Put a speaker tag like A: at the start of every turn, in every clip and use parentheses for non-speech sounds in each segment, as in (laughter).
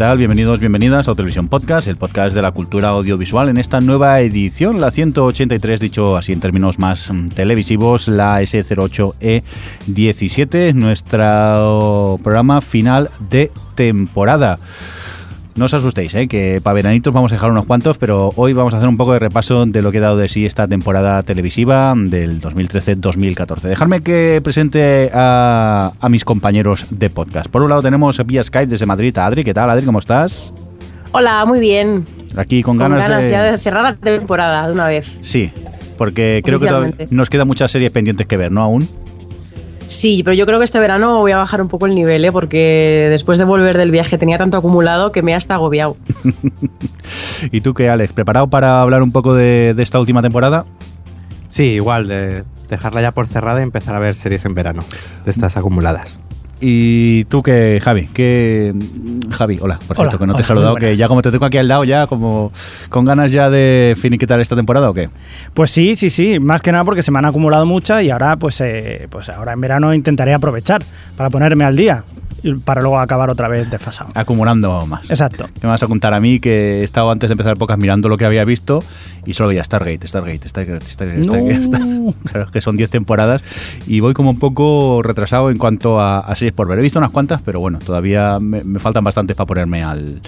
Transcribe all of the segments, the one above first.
A: Tal? Bienvenidos, bienvenidas a Televisión Podcast, el podcast de la cultura audiovisual en esta nueva edición, la 183, dicho así en términos más mm, televisivos, la S08E17, nuestro programa final de temporada. No os asustéis, ¿eh? que para veranitos vamos a dejar unos cuantos, pero hoy vamos a hacer un poco de repaso de lo que ha dado de sí esta temporada televisiva del 2013-2014. Dejarme que presente a, a mis compañeros de podcast. Por un lado tenemos vía Skype desde Madrid a Adri. ¿Qué tal, Adri? ¿Cómo estás?
B: Hola, muy bien.
A: Aquí con,
B: Con
A: ganas,
B: ganas
A: de...
B: ya de cerrar la temporada de una vez.
A: Sí, porque creo que nos quedan muchas series pendientes que ver, ¿no? Aún.
B: Sí, pero yo creo que este verano voy a bajar un poco el nivel, ¿eh? porque después de volver del viaje tenía tanto acumulado que me ha hasta agobiado. (laughs)
A: ¿Y tú qué, Alex? ¿Preparado para hablar un poco de, de esta última temporada?
C: Sí, igual, de dejarla ya por cerrada y empezar a ver series en verano, de estas acumuladas.
A: ¿Y tú qué, Javi? ¿Qué... Javi, hola, por
D: Hola,
A: cierto, que no te he saludado, que ya como te tengo aquí al lado, ya como con ganas ya de finiquitar esta temporada o qué?
D: Pues sí, sí, sí, más que nada porque se me han acumulado muchas y ahora pues, eh, pues ahora en verano intentaré aprovechar para ponerme al día para luego acabar otra vez desfasado.
A: Acumulando más.
D: Exacto.
A: ¿Qué me vas a contar a mí que he estado antes de empezar pocas mirando lo que había visto y solo veía Stargate, Stargate, Stargate, Stargate,
D: No.
A: Stargate, Stargate. (laughs) Claro, que son 10 temporadas y voy como un poco retrasado en cuanto a, a series por ver. He visto unas cuantas, pero bueno, todavía me, me faltan bastantes para ponerme al...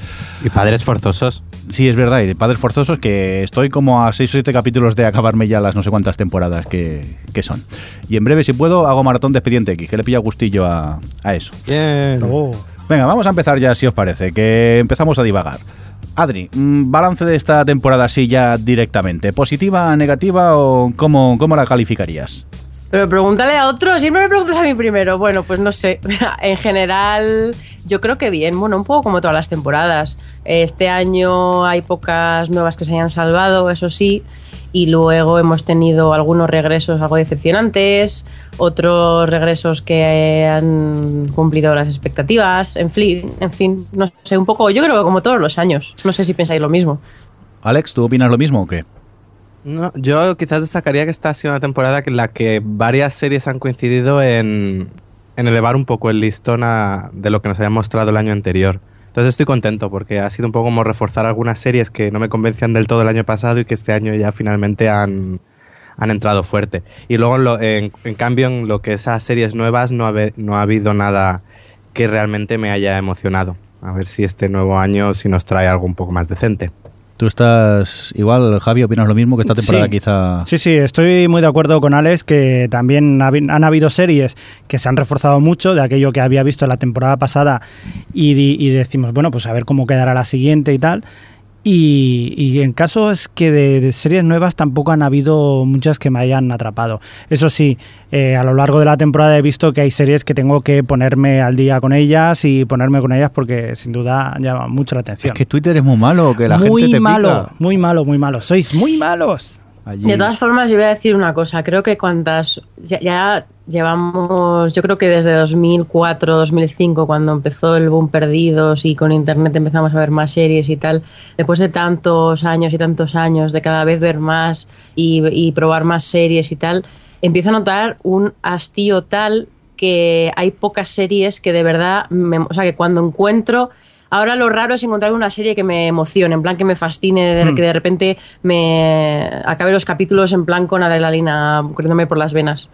C: Y padres forzosos.
A: Sí, es verdad, y de Padres Forzosos que estoy como a 6 o 7 capítulos de acabarme ya las no sé cuántas temporadas que, que son. Y en breve, si puedo, hago maratón de Expediente X, que le pilla gustillo a, a eso.
C: Bien.
D: Oh.
A: Venga, vamos a empezar ya, si os parece, que empezamos a divagar. Adri, mm, balance de esta temporada así ya directamente. ¿Positiva, negativa o cómo, cómo la calificarías?
B: Pero pregúntale a otro, siempre me preguntas a mí primero. Bueno, pues no sé. (laughs) en general, yo creo que bien, bueno, un poco como todas las temporadas. Este año hay pocas nuevas que se hayan salvado, eso sí. Y luego hemos tenido algunos regresos algo decepcionantes, otros regresos que han cumplido las expectativas, en fin, en fin, no sé, un poco, yo creo que como todos los años. No sé si pensáis lo mismo.
A: Alex, ¿tú opinas lo mismo o qué?
C: No, yo quizás destacaría que esta ha sido una temporada en la que varias series han coincidido en, en elevar un poco el listón a- de lo que nos había mostrado el año anterior. Entonces estoy contento porque ha sido un poco como reforzar algunas series que no me convencían del todo el año pasado y que este año ya finalmente han, han entrado fuerte. Y luego, en, lo- en- cambio, en lo que esas series nuevas no ha, no ha habido nada que realmente me haya emocionado. A ver si este nuevo año si nos trae algo un poco más decente.
A: ¿Tú estás igual, Javi, opinas lo mismo que esta temporada
D: Sí.
A: quizá...
D: Sí, sí, estoy muy de acuerdo con Alex que también han habido series que se han reforzado mucho de aquello que había visto la temporada pasada y, di- y decimos, bueno, pues a ver cómo quedará la siguiente y tal. Y, y en caso es que de, de series nuevas tampoco han habido muchas que me hayan atrapado. Eso sí, eh, a lo largo de la temporada he visto que hay series que tengo que ponerme al día con ellas y ponerme con ellas porque sin duda llama mucho la atención.
A: Es que Twitter es muy malo, que la
D: muy
A: gente te
D: malo,
A: pica.
D: muy malo, muy malo. Sois muy malos.
B: De todas formas, yo voy a decir una cosa. Creo que cuantas. Ya, llevamos. Yo creo que desde 2004, 2005, cuando empezó el boom Perdidos y con internet empezamos a ver más series y tal. Después de tantos años y tantos años de cada vez ver más y, y probar más series y tal, empiezo a notar un hastío tal que hay pocas series que de verdad. me- o sea, que cuando encuentro. Ahora lo raro es encontrar una serie que me emocione, en plan que me fascine, de-
D: Mm.
B: que de repente me acabe los capítulos en plan con adrenalina corriéndome por las venas.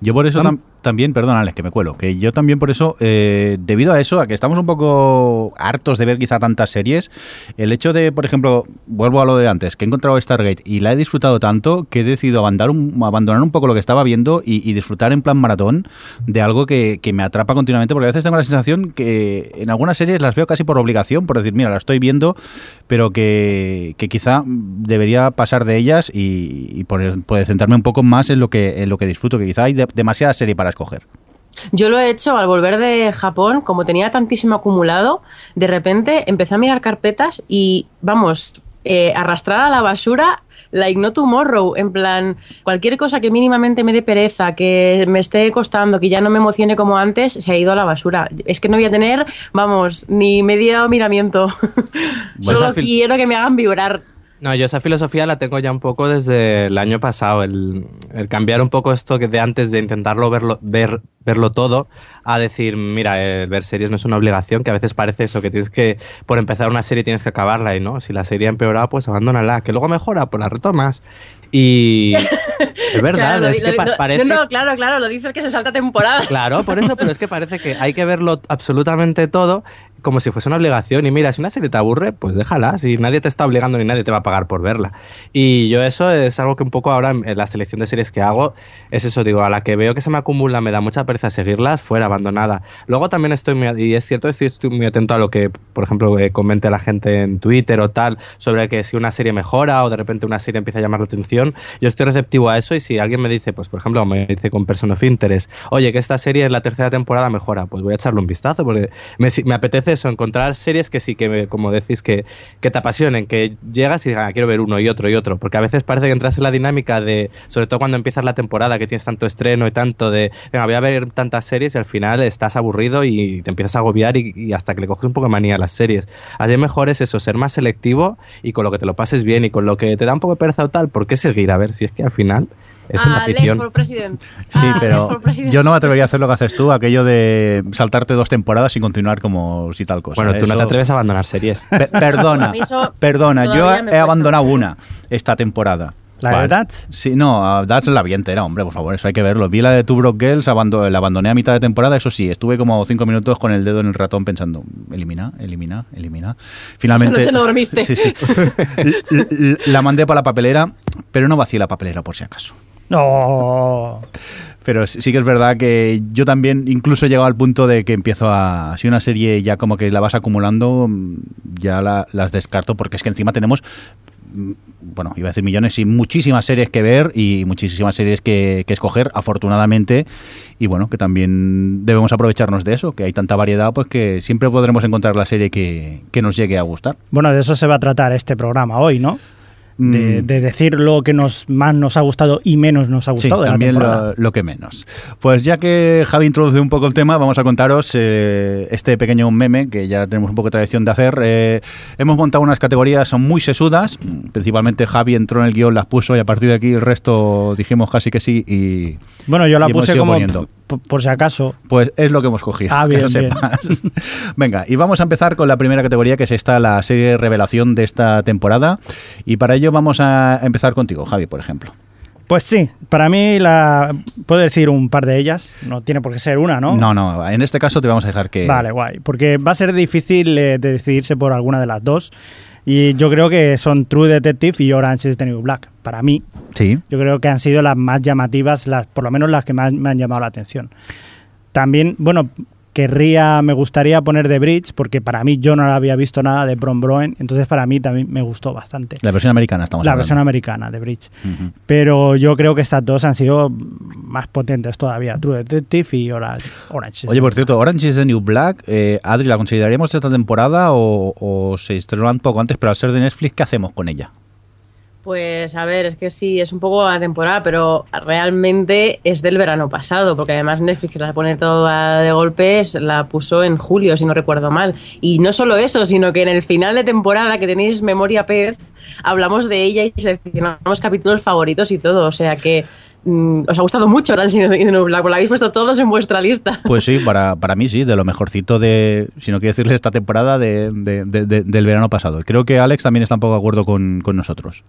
A: Yo por eso tam- también, perdón Alex, que me cuelo, que yo también por eso, eh, debido a eso, a que estamos un poco hartos de ver quizá tantas series, el hecho de, por ejemplo, vuelvo a lo de antes, que he encontrado Stargate y la he disfrutado tanto que he decidido abandonar un, abandonar un poco lo que estaba viendo y, disfrutar en plan maratón de algo que, que me atrapa continuamente, porque a veces tengo la sensación que en algunas series las veo casi por obligación, por decir, mira, la estoy viendo, pero que, que quizá debería pasar de ellas y, y pues, centrarme un poco más en lo que en lo que disfruto, que quizá hay de- demasiada serie para
B: Yo lo he hecho al volver de Japón, como tenía tantísimo acumulado, de repente empecé a mirar carpetas y, vamos, eh, arrastrar a la basura like no tomorrow, en plan, cualquier cosa que mínimamente me dé pereza, que me esté costando, que ya no me emocione como antes, se ha ido a la basura. Es que no voy a tener, vamos, ni medio miramiento. (laughs) Solo quiero que me hagan vibrar.
C: No, yo esa filosofía la tengo ya un poco desde el año pasado, el, el cambiar un poco esto que de antes de intentarlo verlo, ver verlo todo a decir, mira, eh, ver series no es una obligación, que a veces parece eso, que tienes que, por empezar una serie tienes que acabarla y no, si la serie ha empeorado, pues abandónala, que luego mejora, pues la retomas. Y (laughs) es verdad, es que parece...
B: No, claro, claro, lo dices que se salta temporadas.
C: Claro, por eso, pero es que parece que hay que verlo absolutamente todo como si fuese una obligación. Y mira, si una serie te aburre, pues déjala. Si nadie te está obligando ni nadie te va a pagar por verla. Y yo eso es algo que un poco ahora en la selección de series que hago, es eso, digo, a la que veo que se me acumula, me da mucha pereza seguirlas, fuera abandonada. Luego también estoy muy, y es cierto, estoy, estoy muy atento a lo que, por ejemplo, eh, comente la gente en Twitter o tal, sobre que si una serie mejora o de repente una serie empieza a llamar la atención, yo estoy receptivo a eso y si alguien me dice, pues por ejemplo, me dice con Person of Interest, oye, que esta serie en la tercera temporada mejora, pues voy a echarle un vistazo porque me, me apetece eso, encontrar series que sí que, como decís, que, que te apasionen, que llegas y digas, ah, quiero ver uno y otro y otro, porque a veces parece que entras en la dinámica de, sobre todo cuando empiezas la temporada, que tienes tanto estreno y tanto de, venga, voy a ver tantas series y al final estás aburrido y te empiezas a agobiar y, hasta que le coges un poco de manía a las series. Así mejor es eso, ser más selectivo y con lo que te lo pases bien y con lo que te da un poco de pereza o tal, ¿por qué seguir? A ver, si es que al final es una ah, afición.
A: Sí, ah, pero yo no me atrevería a hacer lo que haces tú, aquello de saltarte dos temporadas y continuar como si tal cosa.
C: Bueno, tú no te atreves a abandonar series. (laughs)
A: perdona, perdona, yo he abandonado una esta temporada.
D: ¿La de Dats?
A: Sí, no, Dats la vi entera, hombre, por favor, eso hay que verlo. Vi la de Two Broke Girls, la abandoné a mitad de temporada, eso sí, estuve como cinco minutos con el dedo en el ratón pensando, elimina, elimina, elimina. Finalmente...
B: Esa noche no dormiste. (laughs)
A: Sí, sí. (laughs) la mandé para la papelera, pero no vacié la papelera por si acaso.
D: No.
A: Pero sí que es verdad que yo también incluso he llegado al punto de que empiezo a... Si una serie ya como que la vas acumulando, ya las descarto porque es que encima tenemos mm, bueno, iba a decir millones y muchísimas series que ver y muchísimas series que, escoger, afortunadamente, y bueno, que también debemos aprovecharnos de eso, que hay tanta variedad, pues que siempre podremos encontrar la serie que, que nos llegue a gustar.
D: Bueno, de eso se va a tratar este programa hoy, ¿no? Mm. de, decir lo que nos más nos ha gustado y menos nos ha gustado.
A: Sí, también lo, que menos. Pues ya que Javi introduce un poco el tema, vamos a contaros eh, este pequeño meme que ya tenemos un poco de tradición de hacer. Eh, hemos montado unas categorías, son muy sesudas, principalmente Javi entró en el guion, las puso y a partir de aquí el resto dijimos casi que sí y...
D: Bueno, yo la puse como por, si acaso.
A: Pues es lo que hemos cogido.
D: Ah, (laughs) bien, (laughs)
A: Venga, y vamos a empezar con la primera categoría, que es esta, la serie revelación de esta temporada. Y para ello vamos a empezar contigo, Javi, por ejemplo.
D: Pues sí, para mí la puedo decir un par de ellas, no tiene por qué ser una, ¿no?
A: No, no, en este caso te vamos a dejar que...
D: Vale, guay, porque va a ser difícil eh, de decidirse por alguna de las dos. Y yo creo que son True Detective y Orange is the New Black. Para mí,
A: sí.
D: yo creo que han sido las más llamativas, las, por lo menos las que más me han llamado la atención. También, bueno, querría, me gustaría poner The Bridge, porque para mí yo no había visto nada de Bron Broen, entonces para mí también me gustó bastante.
A: La versión americana estamos
D: La versión americana, The Bridge. Pero yo creo que estas dos han sido más potentes todavía, True Detective y Orange.
A: Oye, por cierto, Orange is the New Black, eh, Adri, ¿la consideraríamos esta temporada o, o se estrenó un poco antes, pero al ser de Netflix, ¿qué hacemos con ella?
B: Pues a ver, es que sí, es un poco a temporada, pero realmente es del verano pasado, porque además Netflix, la pone toda de golpes, la puso en julio, si no recuerdo mal. Y no solo eso, sino que en el final de temporada, que tenéis Memoria Pez, hablamos de ella y seleccionamos capítulos favoritos y todo. O sea que mm, os ha gustado mucho is the Black, la habéis puesto todos en vuestra lista.
A: Pues sí, para, para mí sí, de lo mejorcito de, si no quiero decirle, esta temporada de, del verano pasado. Creo que Alex también está un poco de acuerdo con, con nosotros.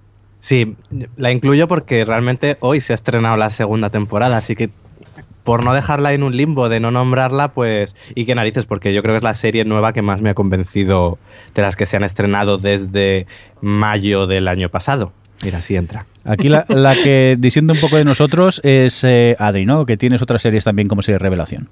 C: Sí, la incluyo porque realmente hoy se ha estrenado la segunda temporada, así que por no dejarla en un limbo de no nombrarla, pues, y qué narices, porque yo creo que es la serie nueva que más me ha convencido de las que se han estrenado desde mayo del año pasado. Mira, así entra.
A: Aquí la, que diciendo un poco de nosotros es eh, Adri, ¿no? Que tienes otras series también como serie Revelación.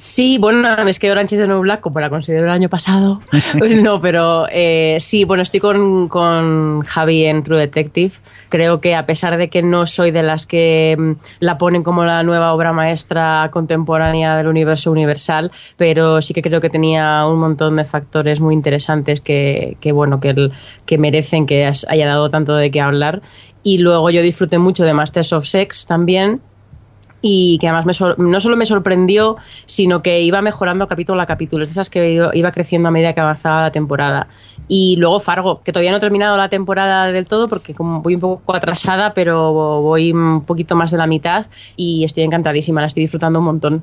B: Sí, bueno, es que Orange is the New Black, como la considero el año pasado, (laughs) no, pero eh, sí, bueno, estoy con, con, Javi en True Detective. Creo que a pesar de que no soy de las que mm, la ponen como la nueva obra maestra contemporánea del universo universal, pero sí que creo que tenía un montón de factores muy interesantes que, que bueno, que, el, que merecen que haya dado tanto de qué hablar. Y luego yo disfruté mucho de Masters of Sex también, y que además no solo me sorprendió, sino que iba mejorando capítulo a capítulo. Es esas que iba creciendo a medida que avanzaba la temporada. Y luego Fargo, que todavía no he terminado la temporada del todo porque como voy un poco atrasada, pero voy un poquito más de la mitad y estoy encantadísima, la estoy disfrutando un montón.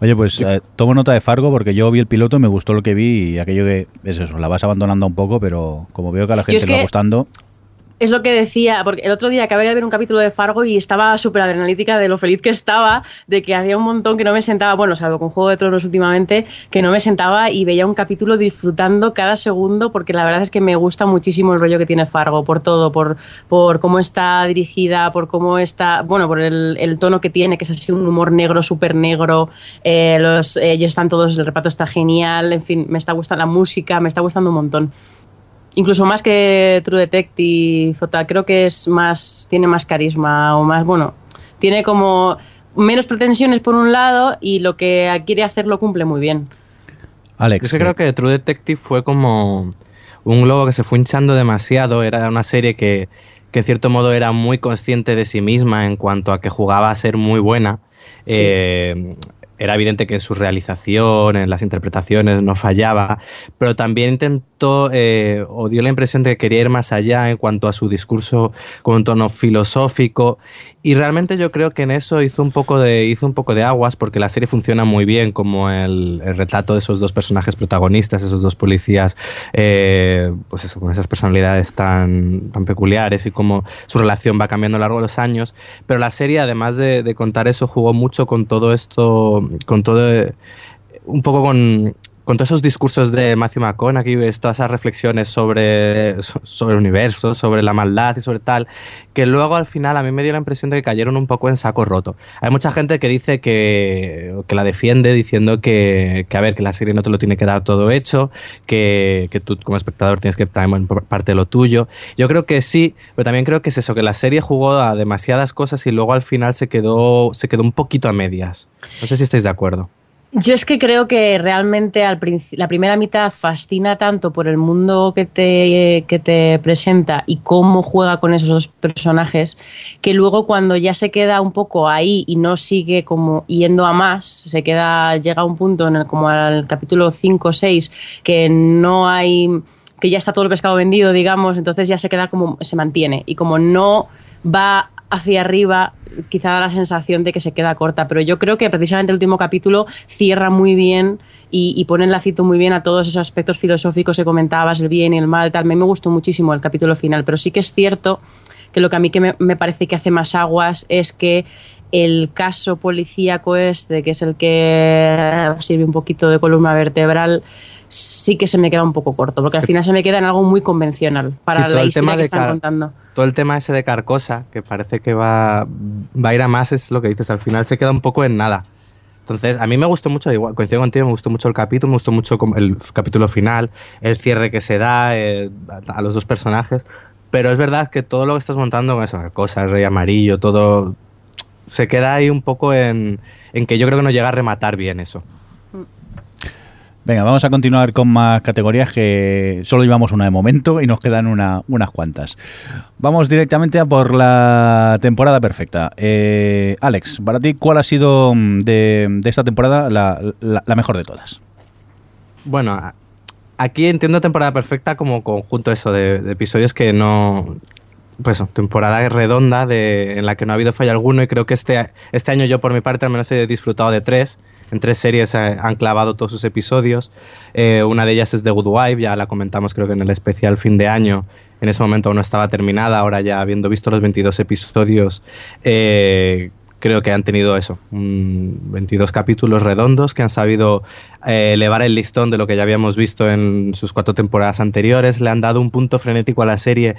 A: Oye, pues eh, tomo nota de Fargo porque yo vi el piloto, me gustó lo que vi y aquello que es eso, la vas abandonando un poco, pero como veo que a la gente le va gustando
B: es lo que decía, porque el otro día acabé de ver un capítulo de Fargo y estaba súper adrenalítica de lo feliz que estaba, de que había un montón que no me sentaba, bueno, salvo con Juego de Tronos últimamente, que no me sentaba y veía un capítulo disfrutando cada segundo, porque la verdad es que me gusta muchísimo el rollo que tiene Fargo, por todo, por, por cómo está dirigida, por cómo está, bueno, por el, tono que tiene, que es así un humor negro, súper negro, eh, los, ellos están todos, el reparto está genial, en fin, me está gustando la música, me está gustando un montón incluso más que True Detective creo que es más, tiene más carisma o más, bueno, tiene como menos pretensiones por un lado y lo que quiere hacer lo cumple muy bien.
C: Alex. Yo creo que True Detective fue como un globo que se fue hinchando demasiado, era una serie que, que en cierto modo era muy consciente de sí misma en cuanto a que jugaba a ser muy buena. Eh, era evidente que en su realización, en las interpretaciones no fallaba, pero también intentó eh, o dio la impresión de que quería ir más allá en cuanto a su discurso con un tono filosófico y realmente yo creo que en eso hizo un poco de, hizo un poco de aguas porque la serie funciona muy bien como el, retrato de esos dos personajes protagonistas, esos dos policías, eh, pues eso, con esas personalidades tan, tan peculiares y cómo su relación va cambiando a lo largo de los años. Pero la serie, además de, de contar eso, jugó mucho con todo esto, con todo, un poco con con todos esos discursos de Matthew McConaughey, todas esas reflexiones sobre, sobre el universo, sobre la maldad y sobre tal, que luego al final a mí me dio la impresión de que cayeron un poco en saco roto. Hay mucha gente que dice que, que la defiende diciendo que, que, a ver, que la serie no te lo tiene que dar todo hecho, que, que tú como espectador tienes que también parte de lo tuyo. Yo creo que sí, pero también creo que es eso, que la serie jugó a demasiadas cosas y luego al final se quedó, se quedó un poquito a medias. No sé si estáis de acuerdo.
B: Yo es que creo que realmente al la primera mitad fascina tanto por el mundo que te, que te presenta y cómo juega con esos dos personajes, que luego cuando ya se queda un poco ahí y no sigue como yendo a más, se queda, llega a un punto en el, como al capítulo 5 o 6, que no hay, que ya está todo el pescado vendido, digamos, entonces ya se queda como, se mantiene. Y como no va hacia arriba, quizá da la sensación de que se queda corta, pero yo creo que precisamente el último capítulo cierra muy bien y, pone el lacito muy bien a todos esos aspectos filosóficos que comentabas, el bien y el mal, tal. A mí me gustó muchísimo el capítulo final, pero sí que es cierto que lo que a mí que me, parece que hace más aguas es que el caso policíaco este, que es el que sirve un poquito de columna vertebral, sí que se me queda un poco corto, porque al final se me queda en algo muy convencional para la historia que están contando.
C: Todo el tema ese de Carcosa, que parece que va, va a ir a más, es lo que dices, al final se queda un poco en nada. Entonces, a mí me gustó mucho, igual, coincido contigo, me gustó mucho el capítulo, me gustó mucho el capítulo final, el cierre que se da eh, a los dos personajes, pero es verdad que todo lo que estás montando con eso, Carcosa, el Rey Amarillo, todo se queda ahí un poco en, en que yo creo que no llega a rematar bien eso.
A: Venga, vamos a continuar con más categorías que solo llevamos una de momento y nos quedan una, unas cuantas. Vamos directamente a por la temporada perfecta. Eh, Alex, para ti, ¿cuál ha sido mm, de, esta temporada la, mejor de todas?
C: Bueno, aquí entiendo temporada perfecta como conjunto eso de, episodios que no... Pues temporada redonda de, en la que no ha habido fallo alguno y creo que este, este año yo por mi parte al menos he disfrutado de tres en tres series eh, han clavado todos sus episodios. Eh, una de ellas es The Good Wife, ya la comentamos creo que en el especial fin de año. En ese momento aún no estaba terminada, ahora ya habiendo visto los 22 episodios, eh, creo que han tenido eso, 22 capítulos redondos que han sabido elevar el listón de lo que ya habíamos visto en sus cuatro temporadas anteriores, le han dado un punto frenético a la serie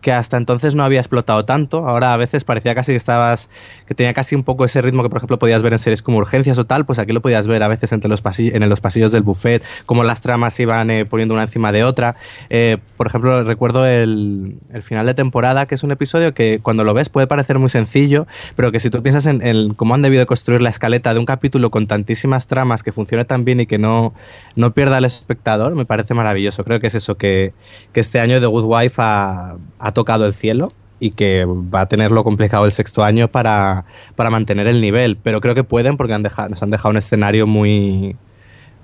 C: que hasta entonces no había explotado tanto. Ahora a veces parecía casi que estabas, que tenía casi un poco ese ritmo que por ejemplo podías ver en series como Urgencias o tal, pues aquí lo podías ver a veces entre los pasillos, en los pasillos del buffet, como las tramas iban eh, poniendo una encima de otra. Eh, por ejemplo, recuerdo el, el, final de temporada, que es un episodio que cuando lo ves puede parecer muy sencillo, pero que si tú piensas en, en cómo han debido construir la escaleta de un capítulo con tantísimas tramas que funcione tan bien y que no, no pierda al espectador, me parece maravilloso. Creo que es eso, que, que este año The Good Wife ha, tocado el cielo y que va a tenerlo complicado el sexto año para, para mantener el nivel. Pero creo que pueden porque han dejado, nos han dejado un escenario muy,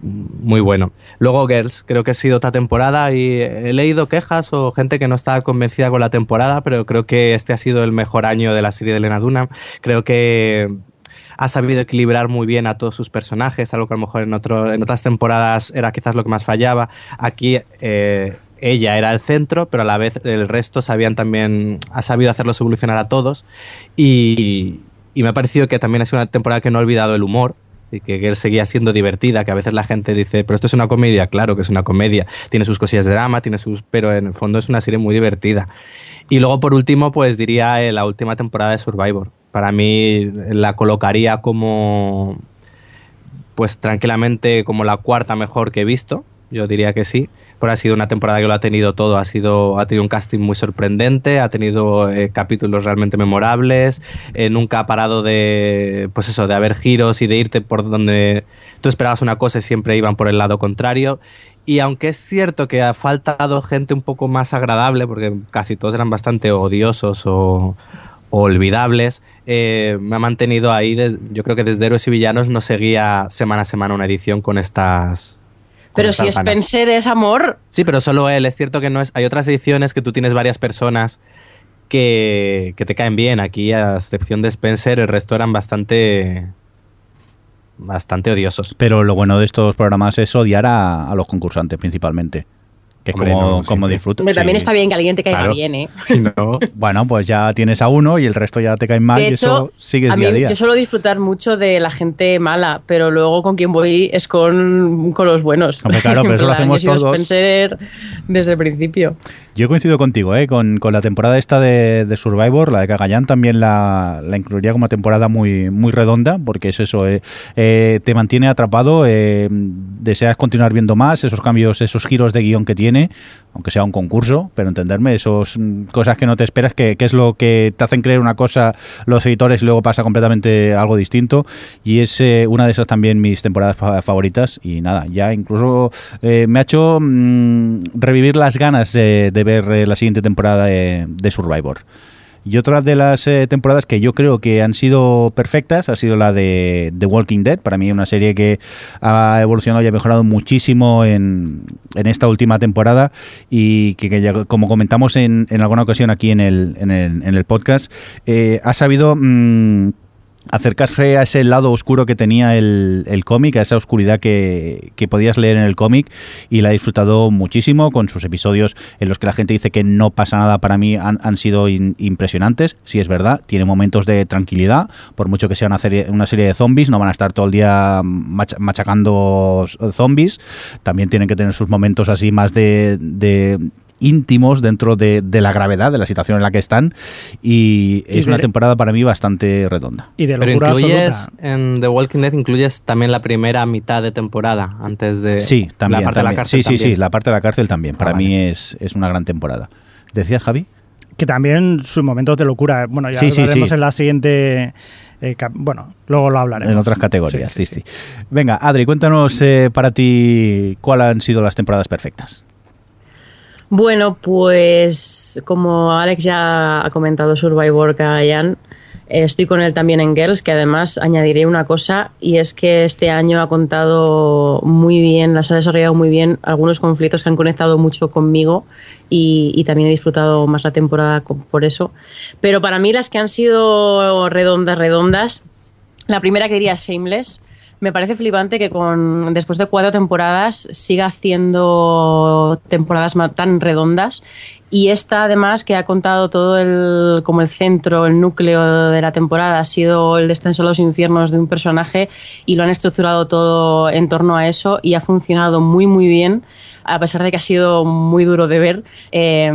C: muy bueno. Luego Girls, creo que ha sido otra temporada y he leído quejas o gente que no estaba convencida con la temporada, pero creo que este ha sido el mejor año de la serie de Lena Dunham. Creo que ha sabido equilibrar muy bien a todos sus personajes, algo que a lo mejor en, otro, en otras temporadas era quizás lo que más fallaba. Aquí eh, ella era el centro, pero a la vez el resto sabían también, ha sabido hacerlos evolucionar a todos. Y, y me ha parecido que también ha sido una temporada que no ha olvidado el humor, y que él seguía siendo divertida, que a veces la gente dice, pero esto es una comedia, claro que es una comedia, tiene sus cosillas de drama, tiene sus, pero en el fondo es una serie muy divertida. Y luego por último, pues diría eh, la última temporada de Survivor. Para mí la colocaría como, pues tranquilamente como la cuarta mejor que he visto, yo diría que sí pero ha sido una temporada que lo ha tenido todo. Ha, sido, ha tenido un casting muy sorprendente, ha tenido eh, capítulos realmente memorables, eh, nunca ha parado de, pues eso, de haber giros y de irte por donde tú esperabas una cosa y siempre iban por el lado contrario. Y aunque es cierto que ha faltado gente un poco más agradable, porque casi todos eran bastante odiosos o, olvidables, eh, me ha mantenido ahí. yo creo que desde Héroes y Villanos no seguía semana a semana una edición con estas,
B: pero si Spencer es amor.
C: Sí, pero solo él. Es cierto que no es. Hay otras ediciones que tú tienes varias personas que, que te caen bien. Aquí, a excepción de Spencer, el resto eran bastante bastante odiosos.
A: Pero lo bueno de estos programas es odiar a, a los concursantes principalmente que es como, como disfruto.
B: También está bien que alguien te caiga bien, ¿eh? (laughs)
A: Si no, bueno, pues ya tienes a uno y el resto ya te caen mal y eso sigues a día a día.
B: Yo suelo disfrutar mucho de la gente mala, pero luego con quien voy es con, con los buenos.
A: Hombre, claro, pero (laughs) eso lo hacemos todos.
B: desde el principio.
A: Yo coincido contigo, ¿eh? con, con la temporada esta de, de, Survivor, la de Cagayán también la, la, incluiría como temporada muy, muy redonda, porque es eso, eh, eh, te mantiene atrapado, eh, deseas continuar viendo más, esos cambios, esos giros de guion que tiene, aunque sea un concurso, pero entenderme, esos mm, cosas que no te esperas, que, que, es lo que te hacen creer una cosa los editores y luego pasa completamente algo distinto. Y es eh, una de esas también mis temporadas favoritas. Y nada, ya incluso eh, me ha hecho mmm, revivir las ganas de ver eh, la siguiente temporada de, Survivor. Y otra de las eh, temporadas que yo creo que han sido perfectas ha sido la de The Walking Dead. Para mí una serie que ha evolucionado y ha mejorado muchísimo en, esta última temporada y que, como comentamos en, en, alguna ocasión aquí en el, podcast, eh, ha sabido... Mmm, acercarse a ese lado oscuro que tenía el, el cómic, a esa oscuridad que, que, podías leer en el cómic y la he disfrutado muchísimo con sus episodios en los que la gente dice que no pasa nada para mí han, han sido impresionantes, si es verdad, tiene momentos de tranquilidad, por mucho que sea una serie, una serie de zombies, no van a estar todo el día mach, machacando zombies, también tienen que tener sus momentos así más de, de íntimos dentro de, de, la gravedad de la situación en la que están y es de, una temporada para mí bastante redonda.
C: Y de Pero incluyes absoluta. en The Walking Dead incluyes también la primera mitad de temporada antes de
A: sí, también,
C: la parte
A: también.
C: de la cárcel.
A: Sí, sí,
C: también.
A: sí, la parte de la cárcel también. Para ah, vale. mí es, es una gran temporada. ¿Decías, Javi?
D: Que también sus momentos de locura. Bueno, ya
A: sí,
D: lo veremos
A: sí, sí.
D: en la siguiente. Eh, bueno, luego lo hablaremos.
A: En otras categorías, sí. sí, sí. Venga, Adri, cuéntanos eh, para ti cuáles han sido las temporadas perfectas.
B: Bueno, pues como Alex ya ha comentado Survivor Kayan, estoy con él también en Girls, que además añadiré una cosa, y es que este año ha contado muy bien, las ha desarrollado muy bien algunos conflictos que han conectado mucho conmigo y, también he disfrutado más la temporada por eso. Pero para mí las que han sido redondas, redondas, la primera que diría Shameless, me parece flipante que con después de cuatro temporadas siga haciendo temporadas tan redondas. Y esta además que ha contado todo el como el centro, el núcleo de la temporada ha sido el descenso a los infiernos de un personaje y lo han estructurado todo en torno a eso y ha funcionado muy muy bien a pesar de que ha sido muy duro de ver. Eh,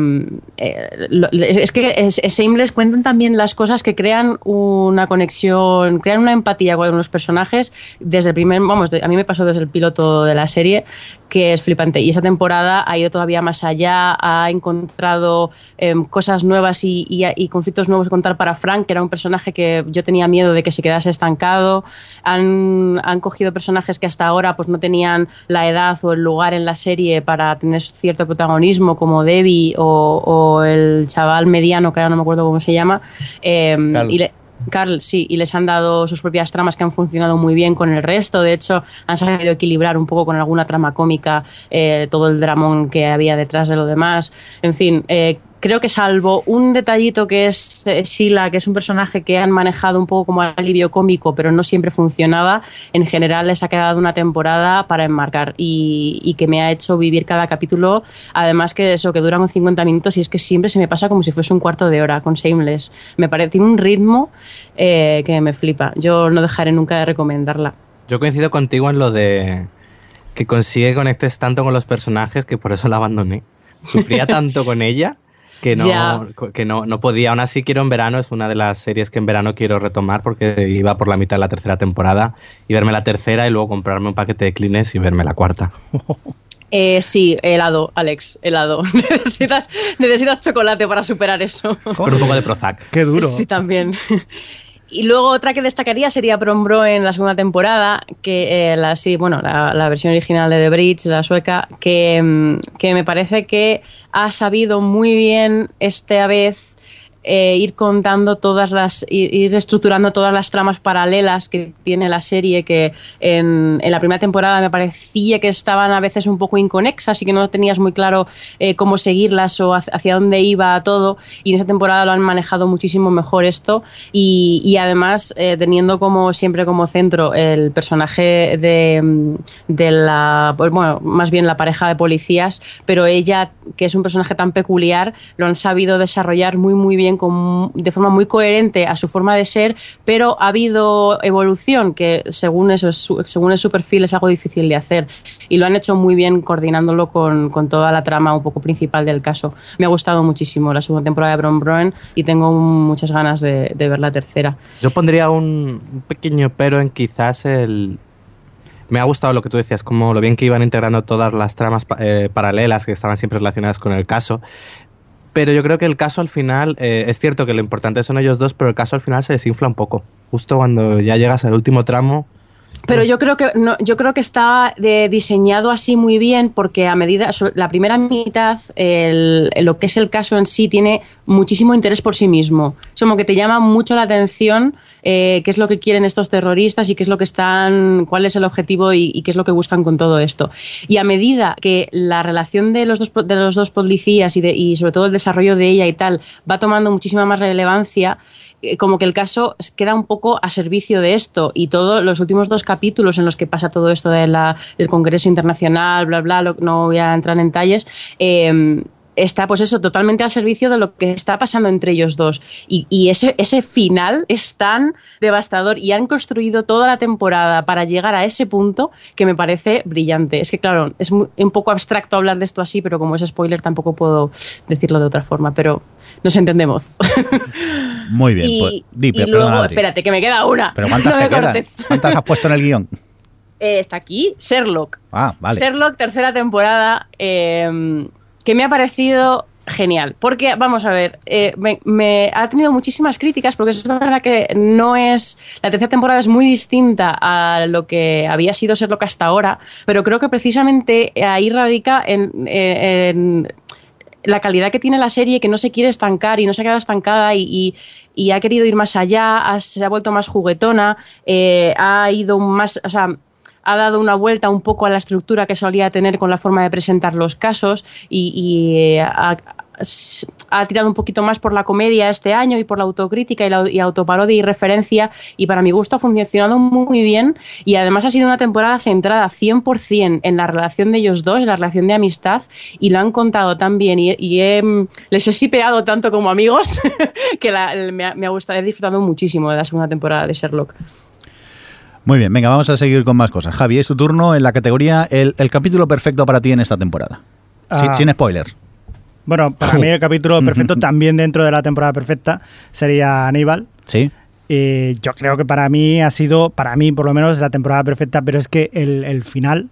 B: es que es, Shameless cuentan también las cosas que crean una conexión, crean una empatía con los personajes desde el primer, vamos, a mí me pasó desde el piloto de la serie, que es flipante. Y esa temporada ha ido todavía más allá, ha encontrado em, cosas nuevas y, y, conflictos nuevos que contar para Frank, que era un personaje que yo tenía miedo de que se quedase estancado. Han, han cogido personajes que hasta ahora pues, no tenían la edad o el lugar en la serie para tener cierto protagonismo, como Debbie o, el chaval mediano, que ahora no me acuerdo cómo se llama. Em, y le, Carl, sí, y les han dado sus propias tramas que han funcionado muy bien con el resto. De hecho, han sabido equilibrar un poco con alguna trama cómica eh, todo el dramón que había detrás de lo demás. En fin, eh, creo que salvo un detallito que es eh, Sheila, que es un personaje que han manejado un poco como alivio cómico, pero no siempre funcionaba, en general les ha quedado una temporada para enmarcar y, que me ha hecho vivir cada capítulo. Además que eso, que duran 50 minutos y es que siempre se me pasa como si fuese un cuarto de hora con Shameless. Me parece, tiene un ritmo eh, que me flipa. Yo no dejaré nunca de recomendarla.
C: Yo coincido contigo en lo de que consigue conectes tanto con los personajes que por eso la abandoné. Sufría tanto con ella que no, que no, no podía. Aún así quiero en verano, es una de las series que en verano quiero retomar porque iba por la mitad de la tercera temporada y verme la tercera y luego comprarme un paquete de clines y verme la cuarta. (laughs)
B: Eh, sí, helado, Alex, helado. (laughs) necesitas, necesitas chocolate para superar eso.
C: Con un poco de Prozac.
D: Qué duro.
B: Sí, también. Y luego otra que destacaría sería Prom Bro en la segunda temporada, que eh, la, sí, bueno, la, versión original de The Bridge, la sueca, que, mm, que me parece que ha sabido muy bien esta vez eh, ir contando todas las, ir, estructurando todas las tramas paralelas que tiene la serie, que en, la primera temporada me parecía que estaban a veces un poco inconexas y que no tenías muy claro eh, cómo seguirlas o hacia dónde iba todo. Y en esa temporada lo han manejado muchísimo mejor esto y, además eh, teniendo como siempre como centro el personaje de, de la, pues, bueno, más bien la pareja de policías, pero ella, que es un personaje tan peculiar, lo han sabido desarrollar muy, muy bien de forma muy coherente a su forma de ser, pero ha habido evolución que según, eso, según su perfil es algo difícil de hacer y lo han hecho muy bien coordinándolo con, con toda la trama un poco principal del caso. Me ha gustado muchísimo la segunda temporada de Bron Broen y tengo muchas ganas de, ver la tercera.
C: Yo pondría un, pequeño pero en quizás el, me ha gustado lo que tú decías, como lo bien que iban integrando todas las tramas eh, paralelas que estaban siempre relacionadas con el caso. Pero yo creo que el caso al final, eh, es cierto que lo importante son ellos dos, pero el caso al final se desinfla un poco. Justo cuando ya llegas al último tramo,
B: pero yo creo que no, yo creo que está diseñado así muy bien porque a medida la primera mitad lo que es el caso en sí tiene muchísimo interés por sí mismo. Es como que te llama mucho la atención eh, qué es lo que quieren estos terroristas y qué es lo que están, cuál es el objetivo y, qué es lo que buscan con todo esto. Y a medida que la relación de los dos de los dos policías y, sobre todo el desarrollo de ella y tal va tomando muchísima más relevancia eh, como que el caso queda un poco a servicio de esto y todos los últimos dos capítulos en los que pasa todo esto del Congreso Internacional, bla, bla, no voy a entrar en detalles, eh, está pues eso totalmente al servicio de lo que está pasando entre ellos dos. Y, ese, ese final es tan devastador y han construido toda la temporada para llegar a ese punto que me parece brillante. Es que claro es un poco abstracto hablar de esto así pero como es spoiler tampoco puedo decirlo de otra forma pero nos entendemos. (laughs)
A: Muy bien pues,
B: y luego espérate que me queda una.
A: Pero cuántas (laughs) te quedan cuántas has puesto en el guion
B: eh, está aquí Sherlock.
A: Ah vale.
B: Sherlock tercera temporada eh, que me ha parecido genial. Porque, vamos a ver, eh, me, ha tenido muchísimas críticas porque es verdad que no es. La tercera temporada es muy distinta a lo que había sido Sherlock hasta ahora, pero creo que precisamente ahí radica en, la calidad que tiene la serie, que no se quiere estancar y no se ha quedado estancada y, ha querido ir más allá, se ha vuelto más juguetona, eh, ha ido más. O sea, ha dado una vuelta un poco a la estructura que solía tener con la forma de presentar los casos y, eh, ha, tirado un poquito más por la comedia este año y por la autocrítica y la y autoparodia y referencia y para mi gusto ha funcionado muy bien y además ha sido una temporada centrada 100% en la relación de ellos dos, en la relación de amistad y lo han contado tan bien y, les he sipeado tanto como amigos (laughs) que me, ha, me ha gustado, he disfrutado muchísimo de la segunda temporada de Sherlock.
A: Muy bien, venga, vamos a seguir con más cosas. Javi, es tu turno en la categoría el, el capítulo perfecto para ti en esta temporada. Sin,
D: Ah.
A: sin spoilers.
D: Bueno, para mí el (laughs) capítulo perfecto también dentro de la temporada perfecta sería Aníbal.
A: ¿Sí?
D: Yo creo que para mí ha sido, para mí por lo menos, la temporada perfecta, pero es que el, el final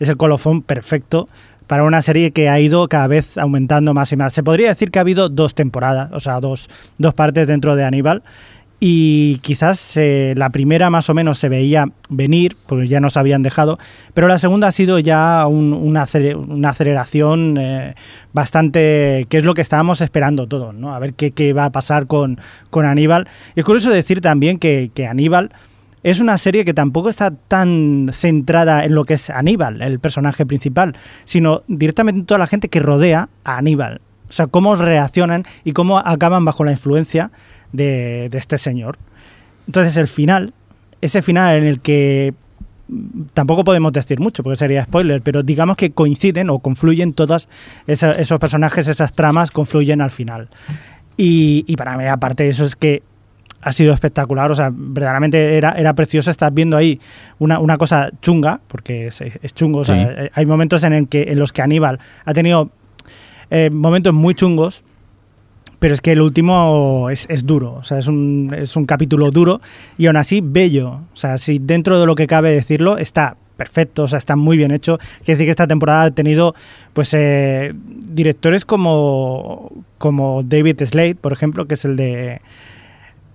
D: es el colofón perfecto para una serie que ha ido cada vez aumentando más y más. Se podría decir que ha habido dos temporadas, o sea, dos, dos partes dentro de Aníbal. Y quizás eh, la primera más o menos se veía venir, porque ya nos habían dejado, pero la segunda ha sido ya un- una, una aceleración eh, bastante, que es lo que estábamos esperando todos, ¿no? A ver qué, qué va a pasar con, con Aníbal. Y es curioso decir también que, que Aníbal es una serie que tampoco está tan centrada en lo que es Aníbal, el personaje principal, sino directamente en toda la gente que rodea a Aníbal. O sea, cómo reaccionan y cómo acaban bajo la influencia de, de este señor. Entonces el final, ese final en el que tampoco podemos decir mucho porque sería spoiler, pero digamos que coinciden o confluyen todas esa- esos personajes, esas tramas confluyen al final. Y, y para mí, aparte de eso, es que ha sido espectacular, o sea, verdaderamente era, era precioso estar viendo ahí una, una cosa chunga, porque es, es chungo, o sea,
A: Sí.
D: eh, hay momentos en, el que, en los que Aníbal ha tenido eh, momentos muy chungos, pero es que el último es, es duro, o sea, es un, es un capítulo duro y aún así bello. O sea, si dentro de lo que cabe decirlo, está perfecto, o sea, está muy bien hecho. Quiere decir que esta temporada ha tenido pues eh, directores como, como David Slade, por ejemplo, que es el de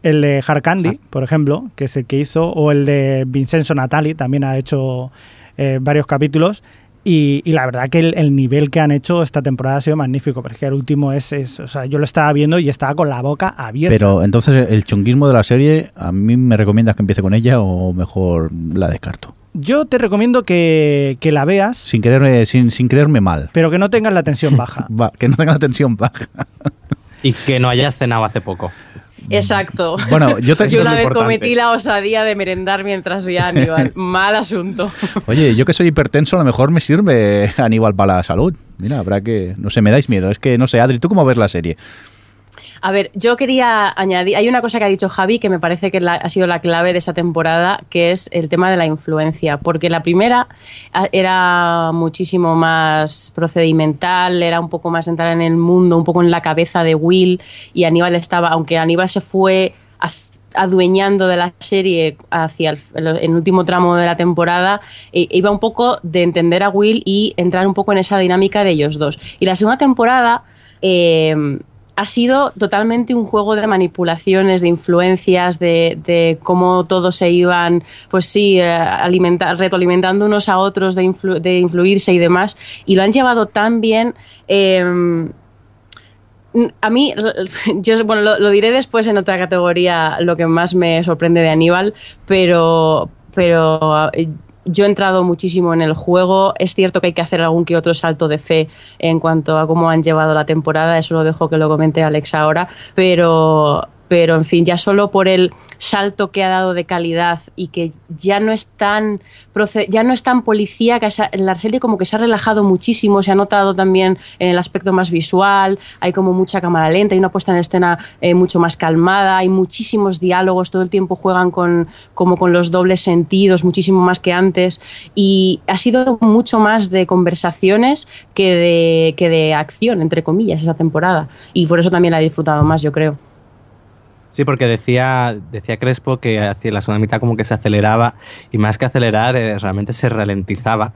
D: el de Hard Candy, por ejemplo, que es el que hizo, o el de Vincenzo Natali, también ha hecho eh, varios capítulos. Y, y la verdad que el, el nivel que han hecho esta temporada ha sido magnífico, porque el último es, es- o sea, yo lo estaba viendo y estaba con la boca abierta.
A: Pero entonces el chunguismo de la serie, ¿a mí me recomiendas que empiece con ella o mejor la descarto?
D: Yo te recomiendo que, que la veas,
A: Sin quererme, sin, sin creerme mal.
D: pero que no tengas la tensión baja. (laughs)
A: Va, que no tenga la tensión baja.
C: Y que no hayas cenado hace poco.
B: Exacto.
A: Bueno, yo te- (laughs)
B: Yo una vez
C: importante.
B: cometí la osadía de merendar mientras veía a Aníbal. (laughs) Mal asunto.
A: Oye, yo que soy hipertenso, a lo mejor me sirve (laughs) Aníbal para la salud. Mira, habrá que... No sé, me dais miedo. Es que, no sé, Adri, ¿tú cómo ves la serie?
B: A ver, yo quería añadir, hay una cosa que ha dicho Javi que me parece que la- ha sido la clave de esta temporada, que es el tema de la influencia, porque la primera era muchísimo más procedimental, era un poco más entrar en el mundo, un poco en la cabeza de Will, y Aníbal estaba, aunque Aníbal se fue adueñando de la serie hacia el, último tramo de la temporada, eh, iba un poco de entender a Will y entrar un poco en esa dinámica de ellos dos. Y la segunda temporada... eh, ha sido totalmente un juego de manipulaciones, de influencias, de, cómo todos se iban, pues sí, eh, alimenta- retroalimentando unos a otros, de, influ- de influirse y demás. Y lo han llevado tan bien. eh, a mí, (laughs) yo bueno, lo, lo diré después en otra categoría, lo que más me sorprende de Aníbal, pero, pero eh, yo he entrado muchísimo en el juego. Es cierto que hay que hacer algún que otro salto de fe en cuanto a cómo han llevado la temporada, eso lo dejo que lo comente Alex ahora, pero, pero en fin, ya solo por el salto que ha dado de calidad y que ya no es tan ya no es tan policía que la serie como que se ha relajado muchísimo se ha notado también en el aspecto más visual hay como mucha cámara lenta hay una puesta en escena eh, mucho más calmada hay muchísimos diálogos todo el tiempo juegan con como con los dobles sentidos muchísimo más que antes y ha sido mucho más de conversaciones que de que de acción entre comillas esa temporada y por eso también la he disfrutado más yo creo
C: Sí, porque decía, decía Crespo que hacia la segunda mitad como que se aceleraba y más que acelerar eh, realmente se ralentizaba.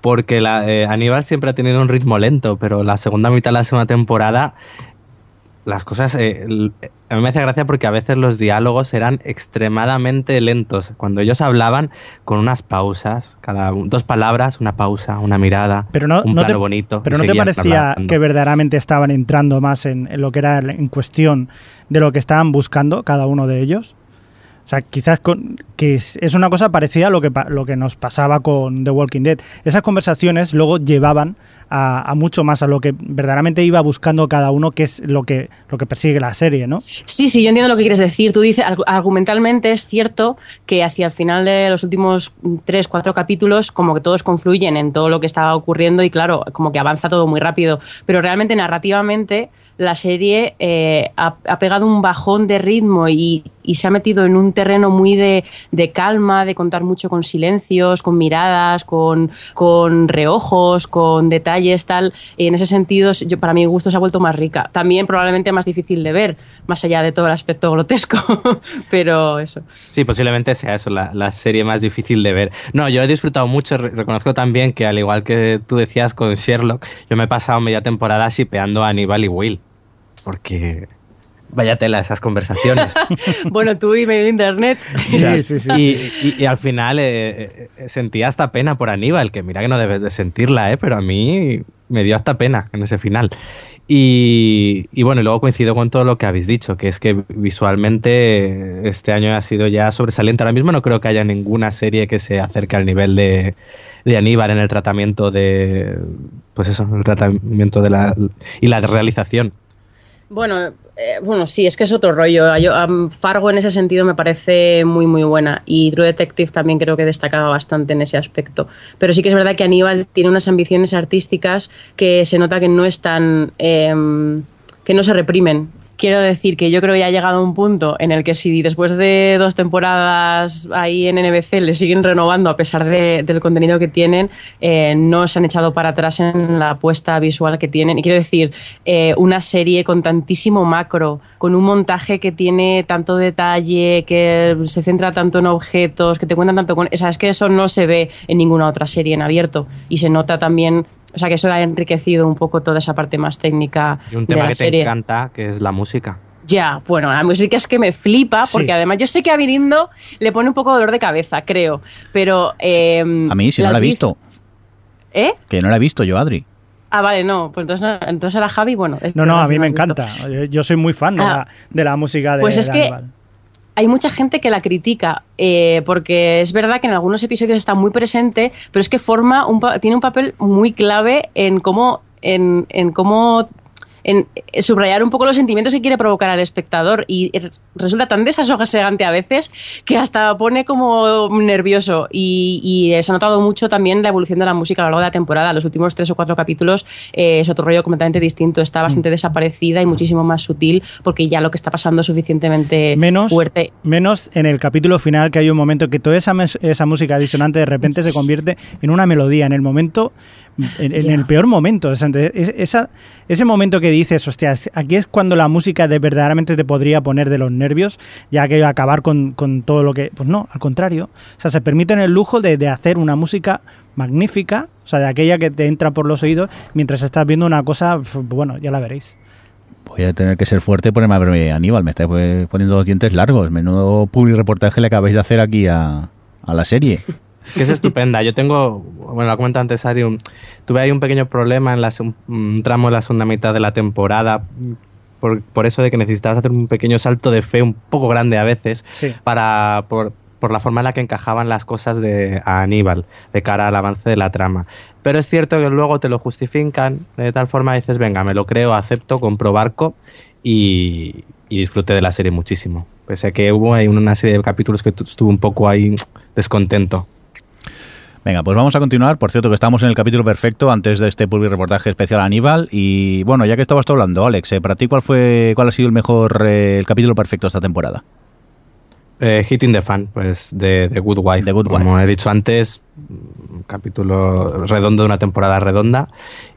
C: Porque la, eh, Aníbal siempre ha tenido un ritmo lento, pero la segunda mitad de la segunda temporada las cosas... eh, a mí me hace gracia porque a veces los diálogos eran extremadamente lentos. Cuando ellos hablaban con unas pausas, cada dos palabras, una pausa, una mirada,
D: Pero no,
C: un
D: no
C: plano
D: te,
C: bonito.
D: Pero no te parecía
C: hablando.
D: que verdaderamente estaban entrando más en, en lo que era en cuestión de lo que estaban buscando cada uno de ellos. O sea, quizás con, que es, una cosa parecida a lo que, lo que nos pasaba con The Walking Dead. Esas conversaciones luego llevaban a, mucho más a lo que verdaderamente iba buscando cada uno, que es lo que, lo que persigue la serie, ¿no?
B: Sí, sí, yo entiendo lo que quieres decir. Tú dices, argumentalmente es cierto que hacia el final de los últimos tres, cuatro capítulos, como que todos confluyen en todo lo que estaba ocurriendo y claro, como que avanza todo muy rápido. Pero realmente narrativamente la serie eh, ha, pegado un bajón de ritmo y, se ha metido en un terreno muy de, calma, de contar mucho con silencios, con miradas, con, con, reojos, con detalles, tal. Y en ese sentido, yo, para mi gusto, se ha vuelto más rica. También probablemente más difícil de ver, más allá de todo el aspecto grotesco, (laughs) pero eso.
C: Sí, posiblemente sea eso, la, la, serie más difícil de ver. No, yo he disfrutado mucho, reconozco también que al igual que tú decías con Sherlock, yo me he pasado media temporada shipeando a Aníbal y Will porque vaya tela esas conversaciones. (laughs)
B: bueno, tú y medio internet. (laughs)
C: Sí, sí, sí. Y, al final eh, eh, sentía hasta pena por Aníbal, que mira que no debes de sentirla, ¿eh? pero a mí me dio hasta pena en ese final. Y, y, bueno, luego coincido con todo lo que habéis dicho, que es que visualmente este año ha sido ya sobresaliente. Ahora mismo no creo que haya ninguna serie que se acerque al nivel de, de Aníbal en el tratamiento de, pues eso, el tratamiento de la y la realización
B: bueno, eh, bueno, sí, es que es otro rollo. Fargo en ese sentido me parece muy, muy buena. Y True Detective también creo que destacaba bastante en ese aspecto. Pero sí que es verdad que Aníbal tiene unas ambiciones artísticas que se nota que no están. Em, que no se reprimen quiero decir que yo creo que ya ha llegado un punto en el que si después de dos temporadas ahí en NBC le siguen renovando a pesar del contenido que tienen, eh, no se han echado para atrás en la apuesta visual que tienen. Y quiero decir, eh, una serie con tantísimo macro, con un montaje que tiene tanto detalle, que se centra tanto en objetos, que te cuentan tanto con... O sea, es que eso no se ve en ninguna otra serie en abierto y se nota también o sea que eso ha enriquecido un poco toda esa parte más técnica.
C: Y un tema que te encanta, que es la música.
B: Ya, bueno, la música es que me flipa, porque además yo sé que a Virindo le pone un poco dolor de cabeza, creo. Pero. Em,
A: a mí, si no la he visto.
B: ¿Eh?
A: Que no la he visto yo, Adri.
B: Ah, vale, no, pues entonces, entonces era Javi, bueno.
D: No, no, a mí me encanta. Yo soy muy fan de, ah. la, música de
B: Pues es que hay mucha gente que la critica, eh, porque es verdad que en algunos episodios está muy presente, pero es que forma un, tiene un papel muy clave en cómo, en, en cómo en subrayar un poco los sentimientos que quiere provocar al espectador y resulta tan desasosegante a veces que hasta pone como nervioso y, se ha notado mucho también la evolución de la música a lo largo de la temporada. Los últimos tres o cuatro capítulos eh, es otro rollo completamente distinto, está bastante mm. desaparecida y muchísimo más sutil porque ya lo que está pasando es suficientemente
D: menos,
B: fuerte.
D: Menos en el capítulo final que hay un momento que toda esa, esa música disonante de repente se convierte en una melodía. En el momento en, el peor momento. esa, ese momento que dices, hostia, aquí es cuando la música de verdaderamente te podría poner de los nervios, ya que acabar con, con todo lo que... Pues no, al contrario. O sea, se permiten el lujo de, de, hacer una música magnífica, o sea, de aquella que te entra por los oídos mientras estás viendo una cosa, bueno, ya la veréis.
A: Voy a tener que ser fuerte y ponerme a verme Aníbal, me estáis poniendo los dientes largos. Menudo public reportaje le acabáis de hacer aquí a, a la serie. (laughs)
C: que es estupenda. Yo tengo, bueno, la cuenta antes, Ari, tuve ahí un pequeño problema en la, un tramo de la segunda mitad de la temporada. Por, por, eso de que necesitabas hacer un pequeño salto de fe un poco grande a veces para por, por, la forma en la que encajaban las cosas de a Aníbal de cara al avance de la trama. Pero es cierto que luego te lo justifican de tal forma dices, venga, me lo creo, acepto, compro barco y, y disfruté de la serie muchísimo. Pese a que hubo ahí una serie de capítulos que estuve un poco ahí descontento.
A: Venga, pues vamos a continuar. Por cierto, que estamos en el capítulo perfecto antes de este public reportaje especial a Aníbal. Y bueno, ya que estabas hablando, Alex, eh, ¿para ti cuál fue, cuál ha sido el mejor, eh, el capítulo perfecto esta temporada?
C: Eh, Hitting the Fan, pues de, The Good Wife. Como he dicho antes, un capítulo redondo de una temporada redonda.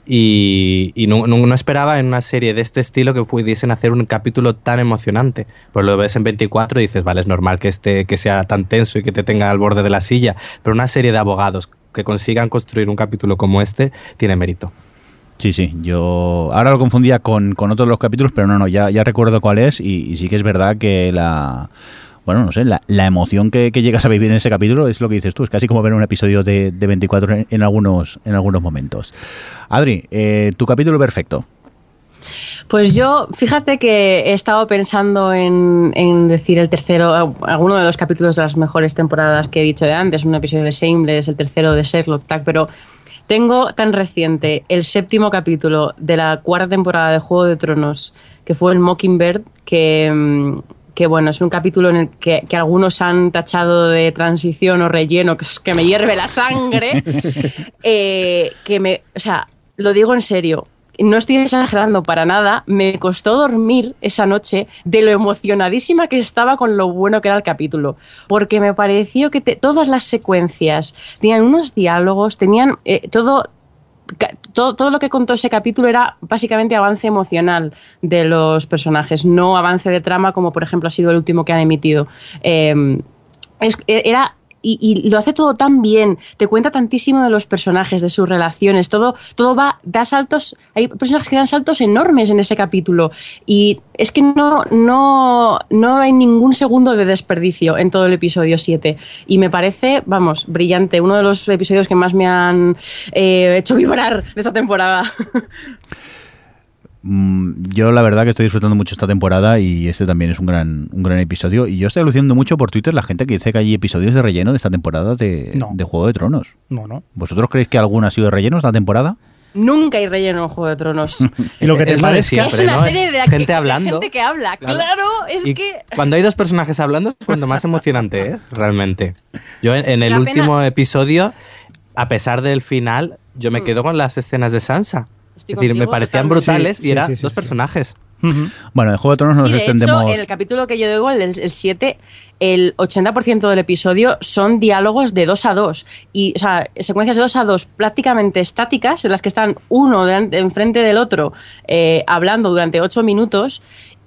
C: Y, no, esperaba en una serie de este estilo que pudiesen hacer un capítulo tan emocionante. Pues lo ves en 24 y dices, vale, es normal que, este, que sea tan tenso y que te tenga al borde de la silla. Pero una serie de abogados que consigan construir un capítulo como este tiene mérito.
A: Sí, sí, yo ahora lo confundía con, con otros los capítulos, pero no, no, ya, ya recuerdo cuál es y sí que es verdad que la bueno, no sé, la, emoción que, llegas a vivir en ese capítulo es lo que dices tú, es casi como ver un episodio de, 24 en, algunos, en algunos momentos. Adri, eh, tu capítulo perfecto.
B: Pues yo, fíjate que he estado pensando en, decir el tercero, alguno de los capítulos de las mejores temporadas que he dicho de antes, un episodio de Shameless, el tercero de Sherlock, pero Tengo tan reciente el séptimo capítulo de la cuarta temporada de Juego de Tronos, que fue el Mockingbird, que, mm, que bueno, es un capítulo en el que, que algunos han tachado de transición o relleno, que, es que me hierve la sangre, (laughs) eh, que me, o sea, lo digo en serio, no estoy exagerando para nada, me costó dormir esa noche de lo emocionadísima que estaba con lo bueno que era el capítulo, porque me pareció que te- todas las secuencias tenían unos diálogos, tenían eh, todo, todo, todo lo que contó ese capítulo era básicamente avance emocional de los personajes, no avance de trama como por ejemplo ha sido el último que han emitido. Eh, es- era y, lo hace todo tan bien, te cuenta tantísimo de los personajes, de sus relaciones, todo, todo va, da saltos, hay personajes que dan saltos enormes en ese capítulo y es que no, no, no hay ningún segundo de desperdicio en todo el episodio 7 y me parece, vamos, brillante, uno de los episodios que más me han eh, hecho vibrar de esta temporada. (laughs)
A: Mm, Yo la verdad que estoy disfrutando mucho esta temporada y este también es un gran, un gran episodio. Y yo estoy alucinando mucho por Twitter la gente que dice que hay episodios de relleno de esta temporada de,
D: No.
A: de Juego de Tronos.
D: No, no.
A: ¿Vosotros creéis que alguna ha sido de relleno esta temporada?
B: Nunca hay relleno en Juego de Tronos. (laughs)
D: Y lo que te
C: siempre,
B: es una
C: ¿no?
B: serie
C: Es
B: de, la que-
C: gente hablando.
B: gente que habla.
C: Claro.
B: Claro, es
C: Y
B: que
C: cuando hay dos personajes hablando es cuando más emocionante es, realmente. Yo en, en el
B: La pena-
C: último episodio, a pesar del final, yo me quedo con las escenas de Sansa.
B: Estoy
C: es decir, me parecían
B: totalmente.
C: brutales
D: Sí,
C: y
D: sí,
C: eran
D: sí, sí,
C: dos
D: sí.
C: personajes.
D: Ujú.
A: Bueno, en Juego de Tronos nos
B: de
A: extendemos.
B: hecho, en el capítulo que yo digo, el, el 7, el 80% del episodio son diálogos de 2 a 2. Y, o sea, secuencias de 2 a 2 prácticamente estáticas, en las que están uno delante- enfrente del otro eh, hablando durante 8 minutos.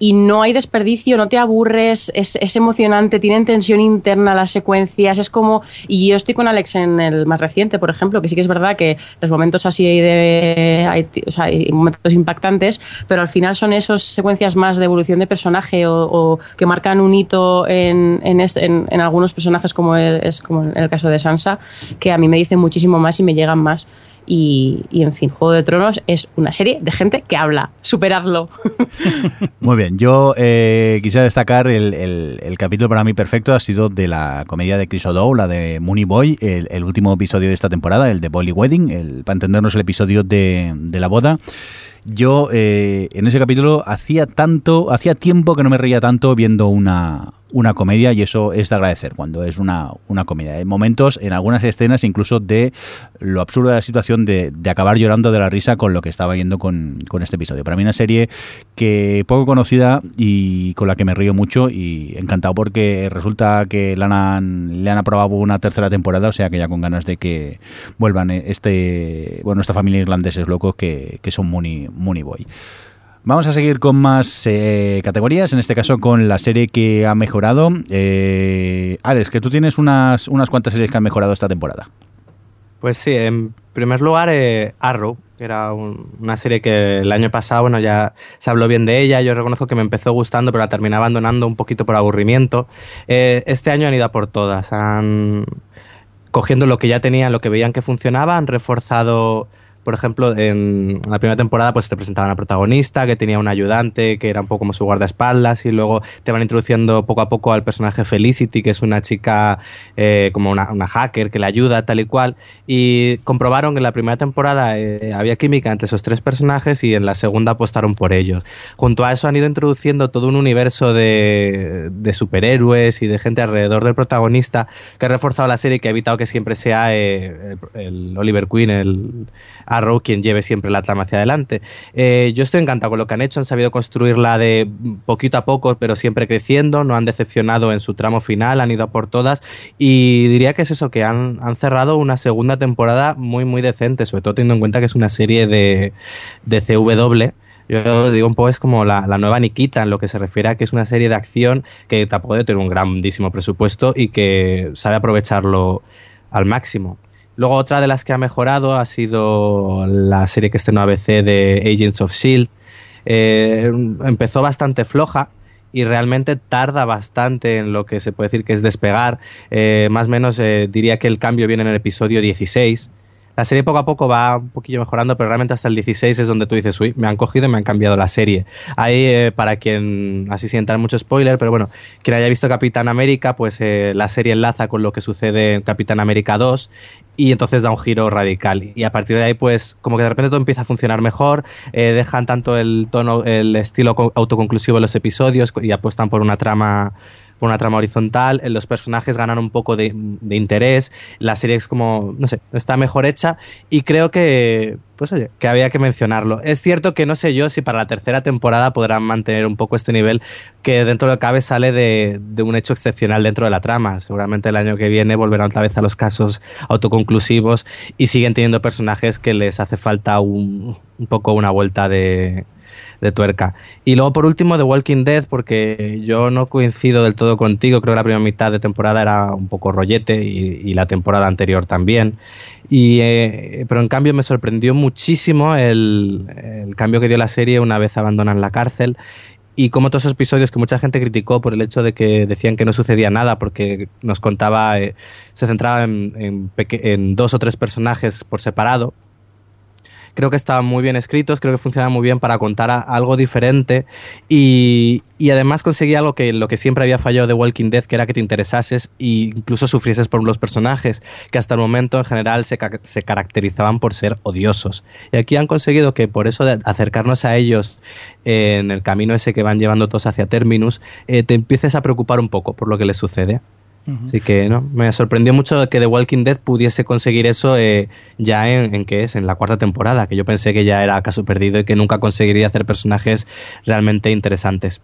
B: Y no hay desperdicio, no te aburres, es, es emocionante, tienen tensión interna las secuencias, es como... Y yo estoy con Alex en el más reciente, por ejemplo, que sí que es verdad que los momentos así de... Hay, o sea, hay momentos impactantes, pero al final son esas secuencias más de evolución de personaje o, o que marcan un hito en, en, es- en- en algunos personajes como el- es como en el caso de Sansa, que a mí me dicen muchísimo más y me llegan más. Y, en fin, Juego de Tronos es una serie de gente que habla. Superadlo. (laughs)
A: Muy bien, yo eh, quisiera destacar el, el- capítulo para mí perfecto ha sido de la comedia de Chris O'Dowd, la de Mooney Boy, el, último episodio de esta temporada, el de Boily Wedding, para entendernos el episodio de, de la boda. Yo eh, en ese capítulo hacía tanto, hacía tiempo que no me reía tanto viendo una, una comedia y eso es de agradecer cuando es una, una comedia. Hay momentos, en algunas escenas, incluso de lo absurdo de la situación de, de acabar llorando de la risa con lo que estaba viendo con, con este episodio. Para mí una serie que poco conocida y con la que me río mucho y encantado porque resulta que le han, le han aprobado una tercera temporada, o sea que ya con ganas de que vuelvan este, bueno, esta familia de irlandeses locos que, que son Mooney, Mooney Boy. Vamos a seguir con más eh, categorías, en este caso con la serie que ha mejorado. Eh, Alex, que tú tienes unas, unas cuantas series que han mejorado esta temporada.
C: Pues sí, en primer lugar, eh, Arrow, que era un- una serie que el año pasado, bueno, ya se habló bien de ella. Yo reconozco que me empezó gustando, pero la terminé abandonando un poquito por aburrimiento. Eh, este año han ido por todas. Han cogiendo lo que ya tenían, lo que veían que funcionaba, han reforzado. Por ejemplo, en la primera temporada pues te presentaban a protagonista, que tenía un ayudante, que era un poco como su guardaespaldas, y luego te van introduciendo poco a poco al personaje Felicity, que es una chica eh, como una, una hacker que le ayuda, tal y cual. Y comprobaron que en la primera temporada eh, había química entre esos tres personajes y en la segunda apostaron por ellos. Junto a eso han ido introduciendo todo un universo de, de superhéroes y de gente alrededor del protagonista que ha reforzado la serie y que ha evitado que siempre sea eh, el, el Oliver Queen, el Arrow, quien lleve siempre la trama hacia adelante. Eh, yo estoy encantado con lo que han hecho, han sabido construirla de poquito a poco, pero siempre creciendo, no han decepcionado en su tramo final, han ido a por todas y diría que es eso, que han, han cerrado una segunda temporada muy, muy decente, sobre todo teniendo en cuenta que es una serie de, de CW. Yo digo un poco es como la, la, nueva Nikita en lo que se refiere a que es una serie de acción que tampoco debe tener un grandísimo presupuesto y que sabe aprovecharlo al máximo. Luego otra de las que ha mejorado ha sido la serie que estrenó ABC de Agents of Shield. Eh, empezó bastante floja y realmente tarda bastante en lo que se puede decir que es despegar. Eh, más o menos eh, diría que el cambio viene en el episodio 16. La serie poco a poco va un poquillo mejorando, pero realmente hasta el 16 es donde tú dices, uy, me han cogido y me han cambiado la serie. Ahí, eh, para quien, así sin entrar mucho spoiler, pero bueno, quien haya visto Capitán América, pues eh, la serie enlaza con lo que sucede en Capitán América 2 y entonces da un giro radical. Y a partir de ahí, pues como que de repente todo empieza a funcionar mejor, eh, dejan tanto el tono, el estilo autoconclusivo de los episodios y apuestan por una trama una trama horizontal, los personajes ganan un poco de, interés, la serie es como, no sé, está mejor hecha y creo que, pues oye, que había que mencionarlo. Es cierto que no sé yo si para la tercera temporada podrán mantener un poco este nivel que dentro de lo que cabe sale de, un hecho excepcional dentro de la trama. Seguramente el año que viene volverán otra vez a los casos autoconclusivos y siguen teniendo personajes que les hace falta un poco una vuelta de, de tuerca. Y luego, por último, The Walking Dead, porque yo no coincido del todo contigo. Creo que la primera mitad de temporada era un poco rollete y, la temporada anterior también. Y, eh, pero en cambio me sorprendió muchísimo el, cambio que dio la serie una vez abandonan la cárcel y como todos esos episodios que mucha gente criticó por el hecho de que decían que no sucedía nada porque nos contaba, eh, se centraba en, en, dos o tres personajes por separado, creo que estaban muy bien escritos, creo que funcionaban muy bien para contar algo diferente y, y, además conseguía algo que lo que siempre había fallado de Walking Dead, que era que te interesases e incluso sufrieses por los personajes, que hasta el momento en general se, se caracterizaban por ser odiosos. Y aquí han conseguido que por eso de acercarnos a ellos en el camino ese que van llevando todos hacia Terminus, eh, te empieces a preocupar un poco por lo que les sucede. Así que no, me sorprendió mucho que The Walking Dead pudiese conseguir eso eh, ya en, en es, en la cuarta temporada, que yo pensé que ya era caso perdido y que nunca conseguiría hacer personajes realmente interesantes.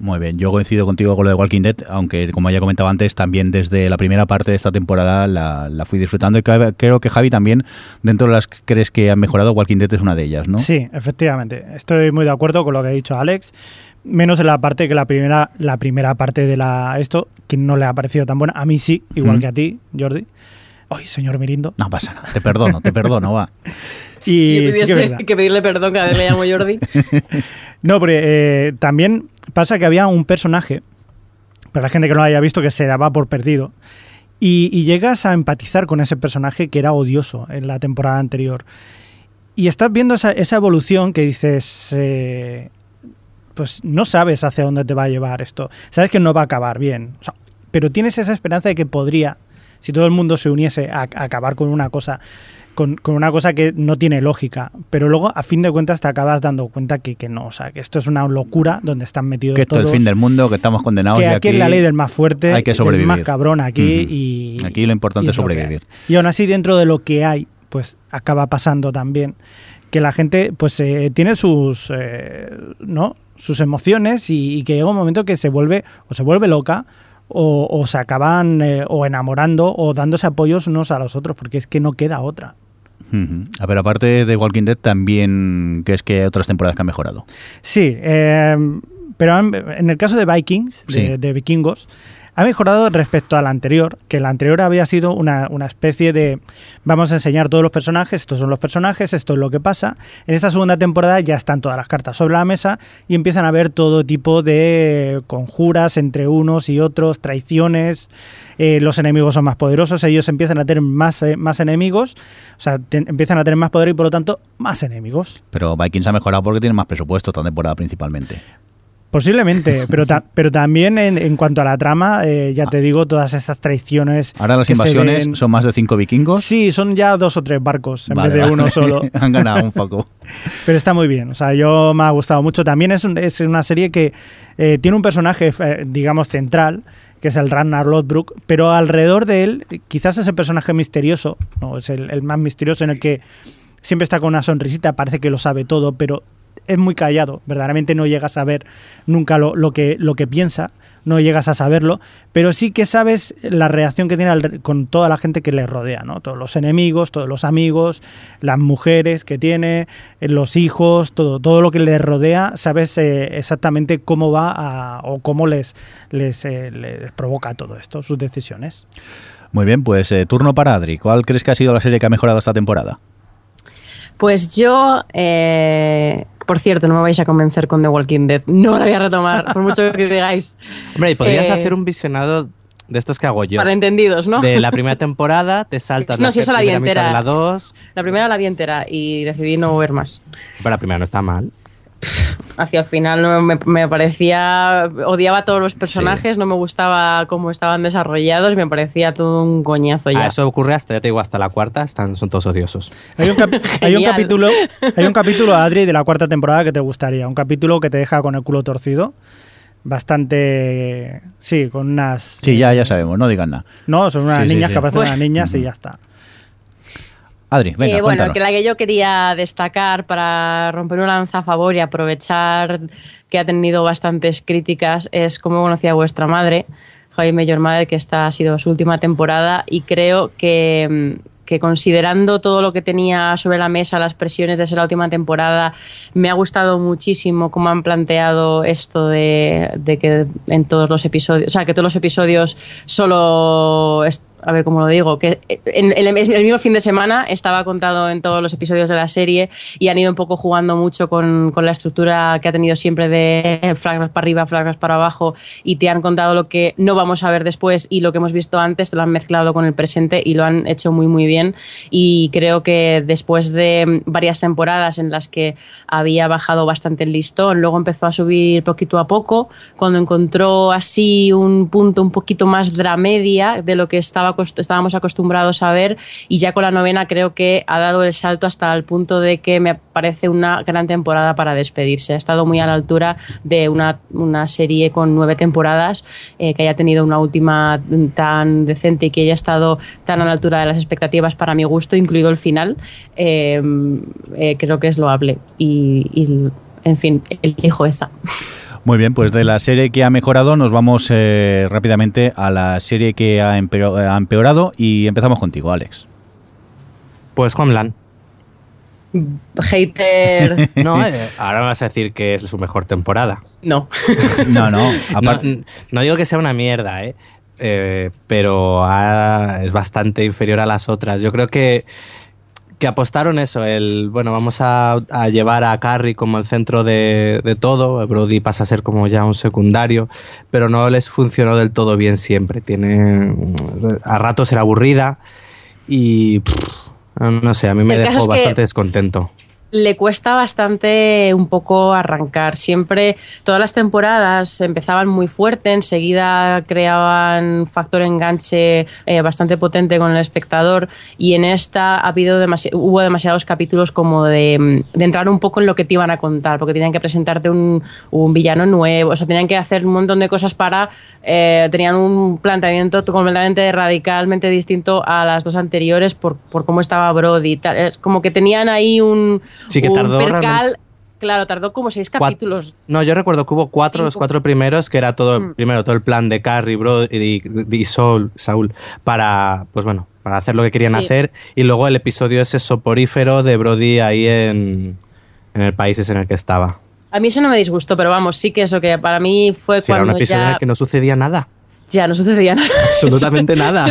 A: Muy bien, yo coincido contigo con lo de Walking Dead, aunque como ya comentaba antes, también desde la primera parte de esta temporada la, fui disfrutando y creo que Javi también, dentro de las que crees que han mejorado, Walking Dead es una de ellas, ¿no?
D: Sí, efectivamente, estoy muy de acuerdo con lo que ha dicho Alex menos en la parte que la primera la primera parte de la esto que no le ha parecido tan buena. A mí sí igual que a ti Jordi. Ay señor Mirindo.
A: No pasa nada te perdono te perdono va. (laughs)
B: Y sí, que, pedirle perdón cada vez le llamo Jordi. (laughs)
D: No pero eh, también pasa que había un personaje para la gente que no lo haya visto que se daba por perdido y, llegas a empatizar con ese personaje que era odioso en la temporada anterior. Y estás viendo esa, esa evolución que dices eh, pues no sabes hacia dónde te va a llevar esto. Sabes que no va a acabar bien. pero tienes esa esperanza de que podría, si todo el mundo se uniese a, acabar con una cosa. Con, una cosa que no tiene lógica, pero luego a fin de cuentas te acabas dando cuenta que, que no, o sea, que esto es una locura donde están metidos
A: que esto es el fin del mundo, que estamos condenados.
D: Que aquí, es la ley del más fuerte,
A: hay que sobrevivir.
D: del más cabrón aquí y
A: aquí lo importante es sobrevivir.
D: Y aún así dentro de lo que hay, pues acaba pasando también que la gente pues eh, tiene sus eh, no sus emociones y, que llega un momento que se vuelve o se vuelve loca o, se acaban eh, o enamorando o dándose apoyos unos a los otros porque es que no queda otra.
A: A ver, aparte de Walking Dead, también que es que hay otras temporadas que han mejorado.
D: Sí, pero en el caso de Vikings, de Vikingos, ha mejorado respecto a la anterior, que la anterior había sido una, especie de vamos a enseñar todos los personajes, estos son los personajes, esto es lo que pasa. En esta segunda temporada ya están todas las cartas sobre la mesa y empiezan a haber todo tipo de conjuras entre unos y otros, traiciones, eh, los enemigos son más poderosos, ellos empiezan a tener más, eh, más enemigos, o sea, empiezan a tener más poder y por lo tanto más enemigos.
A: Pero Vikings ha mejorado porque tiene más presupuesto esta temporada principalmente.
D: Posiblemente, pero, pero también en, cuanto a la trama, eh, ya te digo, todas esas traiciones.
A: Ahora las invasiones son más de cinco vikingos.
D: Sí, son ya dos o tres barcos en vez de uno (laughs) solo.
A: Han ganado un poco. (laughs)
D: pero está muy bien, o sea, yo me ha gustado mucho. También es, es una serie que eh, tiene un personaje, eh, digamos, central, que es el Ragnar Lodbrok, pero alrededor de él, quizás ese personaje misterioso, no es el, el más misterioso en el que siempre está con una sonrisita, parece que lo sabe todo, pero es muy callado, verdaderamente no llegas a ver nunca lo, lo, que, lo que piensa, no llegas a saberlo, pero sí que sabes la reacción que tiene con toda la gente que le rodea, ¿no? Todos los enemigos, todos los amigos, las mujeres que tiene, eh, los hijos, todo, todo lo que le rodea, sabes eh, exactamente cómo va a, o cómo les, les, eh, les, provoca todo esto, sus decisiones.
A: Muy bien, pues turno para Adri. ¿Cuál crees que ha sido la serie que ha mejorado esta temporada?
B: Pues yo por cierto, no me vais a convencer con The Walking Dead. No la voy a retomar, por mucho que digáis.
C: Hombre, y podrías eh, hacer un visionado de estos que hago yo.
B: Para entendidos, ¿no?
C: De la primera temporada te saltas
B: No,
C: la
B: si esa la vi
C: primera mitad
B: entera.
C: de la 2.
B: La primera la vi entera y decidí no ver más.
C: Pero la primera no está mal.
B: Hacia el final no me, me parecía. Odiaba a todos los personajes, no me gustaba cómo estaban desarrollados, me parecía todo un coñazo ya.
C: Ah, eso ocurre hasta, ya te digo, hasta la cuarta, están, son todos odiosos.
D: Hay un, cap- (laughs) hay un
B: Genial.
D: capítulo, (laughs) hay un capítulo, Adri, de la cuarta temporada que te gustaría. Un capítulo que te deja con el culo torcido. Bastante. Sí, con unas.
A: Sí, ya, ya sabemos, no digan nada.
D: No, son unas
A: Sí, sí,
D: niñas
A: sí.
D: que aparecen
B: Bueno.
D: unas niñas y ya está.
A: Adri, venga,
B: Eh, bueno, que la que yo quería destacar para romper una lanza a favor y aprovechar que ha tenido bastantes críticas es cómo conocía a vuestra madre, Jaime Your Mother, que esta ha sido su última temporada y creo que, mm, que considerando todo lo que tenía sobre la mesa, las presiones de ser la última temporada, me ha gustado muchísimo cómo han planteado esto de, de que en todos los episodios, o sea, que todos los episodios solo... a ver cómo lo digo, que en, en el, el mismo fin de semana estaba contado en todos los episodios de la serie y han ido un poco jugando mucho con, con la estructura que ha tenido siempre de flagras para arriba, flagras para abajo y te han contado lo que no vamos a ver después y lo que hemos visto antes, te lo han mezclado con el presente y lo han hecho muy muy bien. Y creo que después de varias temporadas en las que había bajado bastante el listón, luego empezó a subir poquito a poco, cuando encontró así un punto un poquito más dramedia de lo que estaba, estábamos acostumbrados a ver y ya con la novena creo que ha dado el salto hasta el punto de que me parece una gran temporada para despedirse. Ha estado muy a la altura de una, una serie con nueve temporadas eh, que haya tenido una última tan decente y que haya estado tan a la altura de las expectativas para mi gusto, incluido el final. Eh, eh, creo que es loable y, y, en fin, elijo esa.
A: Muy bien, pues de la serie que ha mejorado nos vamos eh, rápidamente a la serie que ha, empeo- ha empeorado y empezamos contigo, Alex.
C: Pues Homeland.
B: Hater, (laughs)
C: No, (laughs) eh, ahora me vas a decir que es su mejor temporada.
B: no. (laughs)
A: No, no,
C: No, digo que sea una mierda, ¿eh? Eh, pero ha- es bastante inferior a las otras. Yo creo que, que apostaron eso, el, bueno, vamos a, a llevar a Carrie como el centro de, de todo, Brody pasa a ser como ya un secundario, pero no les funcionó del todo bien siempre. Tiene, a ratos era aburrida y, pff, no sé, a mí me
B: El
C: dejó
B: es que-
C: bastante descontento.
B: Le cuesta bastante un poco arrancar. Siempre, todas las temporadas empezaban muy fuerte, enseguida creaban factor enganche eh, bastante potente con el espectador y en esta ha habido demasi- hubo demasiados capítulos como de, entrar un poco en lo que te iban a contar, porque tenían que presentarte un, villano nuevo, o sea, tenían que hacer un montón de cosas para... eh, tenían un planteamiento completamente radicalmente distinto a las dos anteriores por, por cómo estaba Brody. como que tenían ahí un,
C: Sí, que
B: un
C: tardó
B: percal. Claro, tardó como seis capítulos.
C: No, yo recuerdo que hubo cuatro, los cuatro primeros, que era todo,
B: Mm.
C: primero todo el plan de Carrie, Bro y, y Saul, para, pues bueno, para hacer lo que querían
B: Sí.
C: hacer. Y luego el episodio ese soporífero de Brody ahí en, en el país ese en el que estaba.
B: A mí eso no me disgustó, pero vamos, sí que eso que para mí fue
C: Sí, era un episodio en el que no sucedía nada.
B: Ya no sucedía nada.
C: Absolutamente (laughs) nada.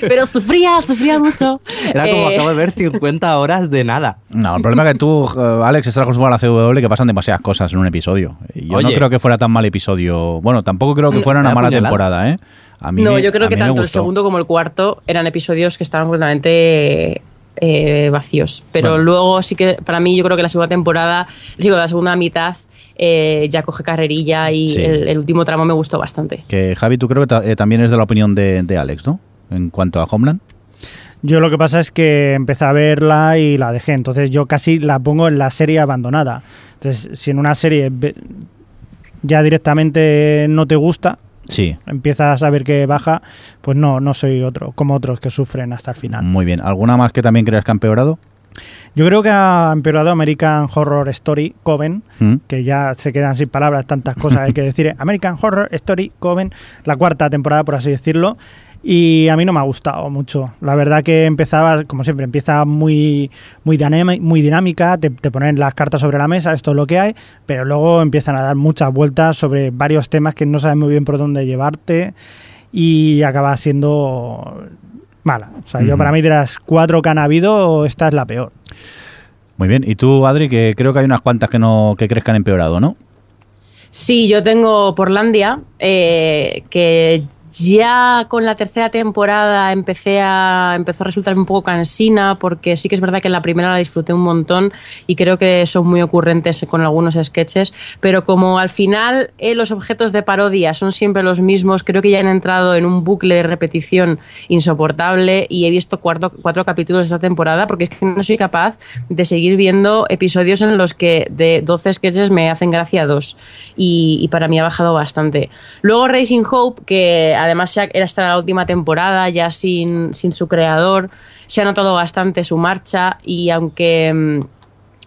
B: pero sufría, sufría mucho.
C: Era como
B: Eh,
C: acabo de ver 50 horas de nada.
A: No, el problema es que tú, eh, Alex, estás acostumbrado a la CW que pasan demasiadas cosas en un episodio. Y Yo no creo que fuera tan mal episodio. Bueno, tampoco creo que
B: No,
A: fuera una mala temporada, ¿eh? A mí
B: no,
A: me-
B: yo creo
A: a
B: que tanto el segundo como el cuarto eran episodios que estaban completamente eh, vacíos. Pero
A: Bueno.
B: luego sí que para mí yo creo que la segunda temporada, digo, la segunda mitad eh, ya coge carrerilla y
A: Sí.
B: el, el último tramo me gustó bastante.
A: Que Javi, tú creo que ta- eh, también es de la opinión de, de Alex, ¿no? En cuanto a Homeland.
D: Yo lo que pasa es que empecé a verla y la dejé, entonces yo casi la pongo en la serie abandonada. Entonces, si en una serie ya directamente no te gusta,
A: Sí.
D: empiezas a ver que baja, pues no, no soy otro, como otros que sufren hasta el final.
A: Muy bien. ¿Alguna más que también creas que ha empeorado?
D: Yo creo que ha empeorado American Horror Story Coven,
A: ¿Mm?
D: que ya se quedan sin palabras, tantas cosas hay que (laughs) decir. American Horror Story Coven, la cuarta temporada, por así decirlo. Y a mí no me ha gustado mucho. La verdad que empezaba, como siempre, empieza muy, muy, dinámica, te, te ponen las cartas sobre la mesa, esto es lo que hay, pero luego empiezan a dar muchas vueltas sobre varios temas que no sabes muy bien por dónde llevarte y acaba siendo mala. O sea, yo para mí de las cuatro que han habido, esta es la peor.
A: Muy bien. Y tú, Adri, que creo que hay unas cuantas que no que crees que han empeorado, ¿no?
B: Sí, yo tengo Portlandia, eh, que Ya con la tercera temporada empecé a, empezó a resultarme un poco cansina porque sí que es verdad que la primera la disfruté un montón y creo que son muy ocurrentes con algunos sketches, pero como al final eh, los objetos de parodia son siempre los mismos, creo que ya han entrado en un bucle de repetición insoportable y he visto cuatro, cuatro capítulos de esta temporada porque es que no soy capaz de seguir viendo episodios en los que de 12 sketches me hacen gracia dos y, y para mí ha bajado bastante. Luego Racing Hope, que además era hasta la última temporada, ya sin, sin su creador, se ha notado bastante su marcha y aunque mm,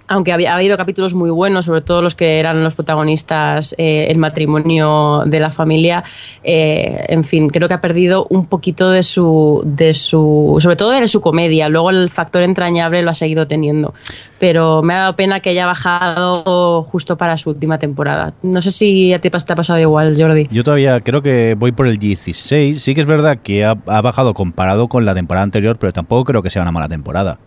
B: aunque había, ha habido capítulos muy buenos, sobre todo los que eran los protagonistas, eh, el matrimonio de la familia, eh, en fin, creo que ha perdido un poquito de su, de su, sobre todo de su comedia. Luego el factor entrañable lo ha seguido teniendo, pero me ha dado pena que haya bajado justo para su última temporada. No sé si a ti te ha pasado igual, Jordi.
A: Yo todavía creo que voy por el 16. Sí que es verdad que ha, ha bajado comparado con la temporada anterior, pero tampoco creo que sea una mala temporada.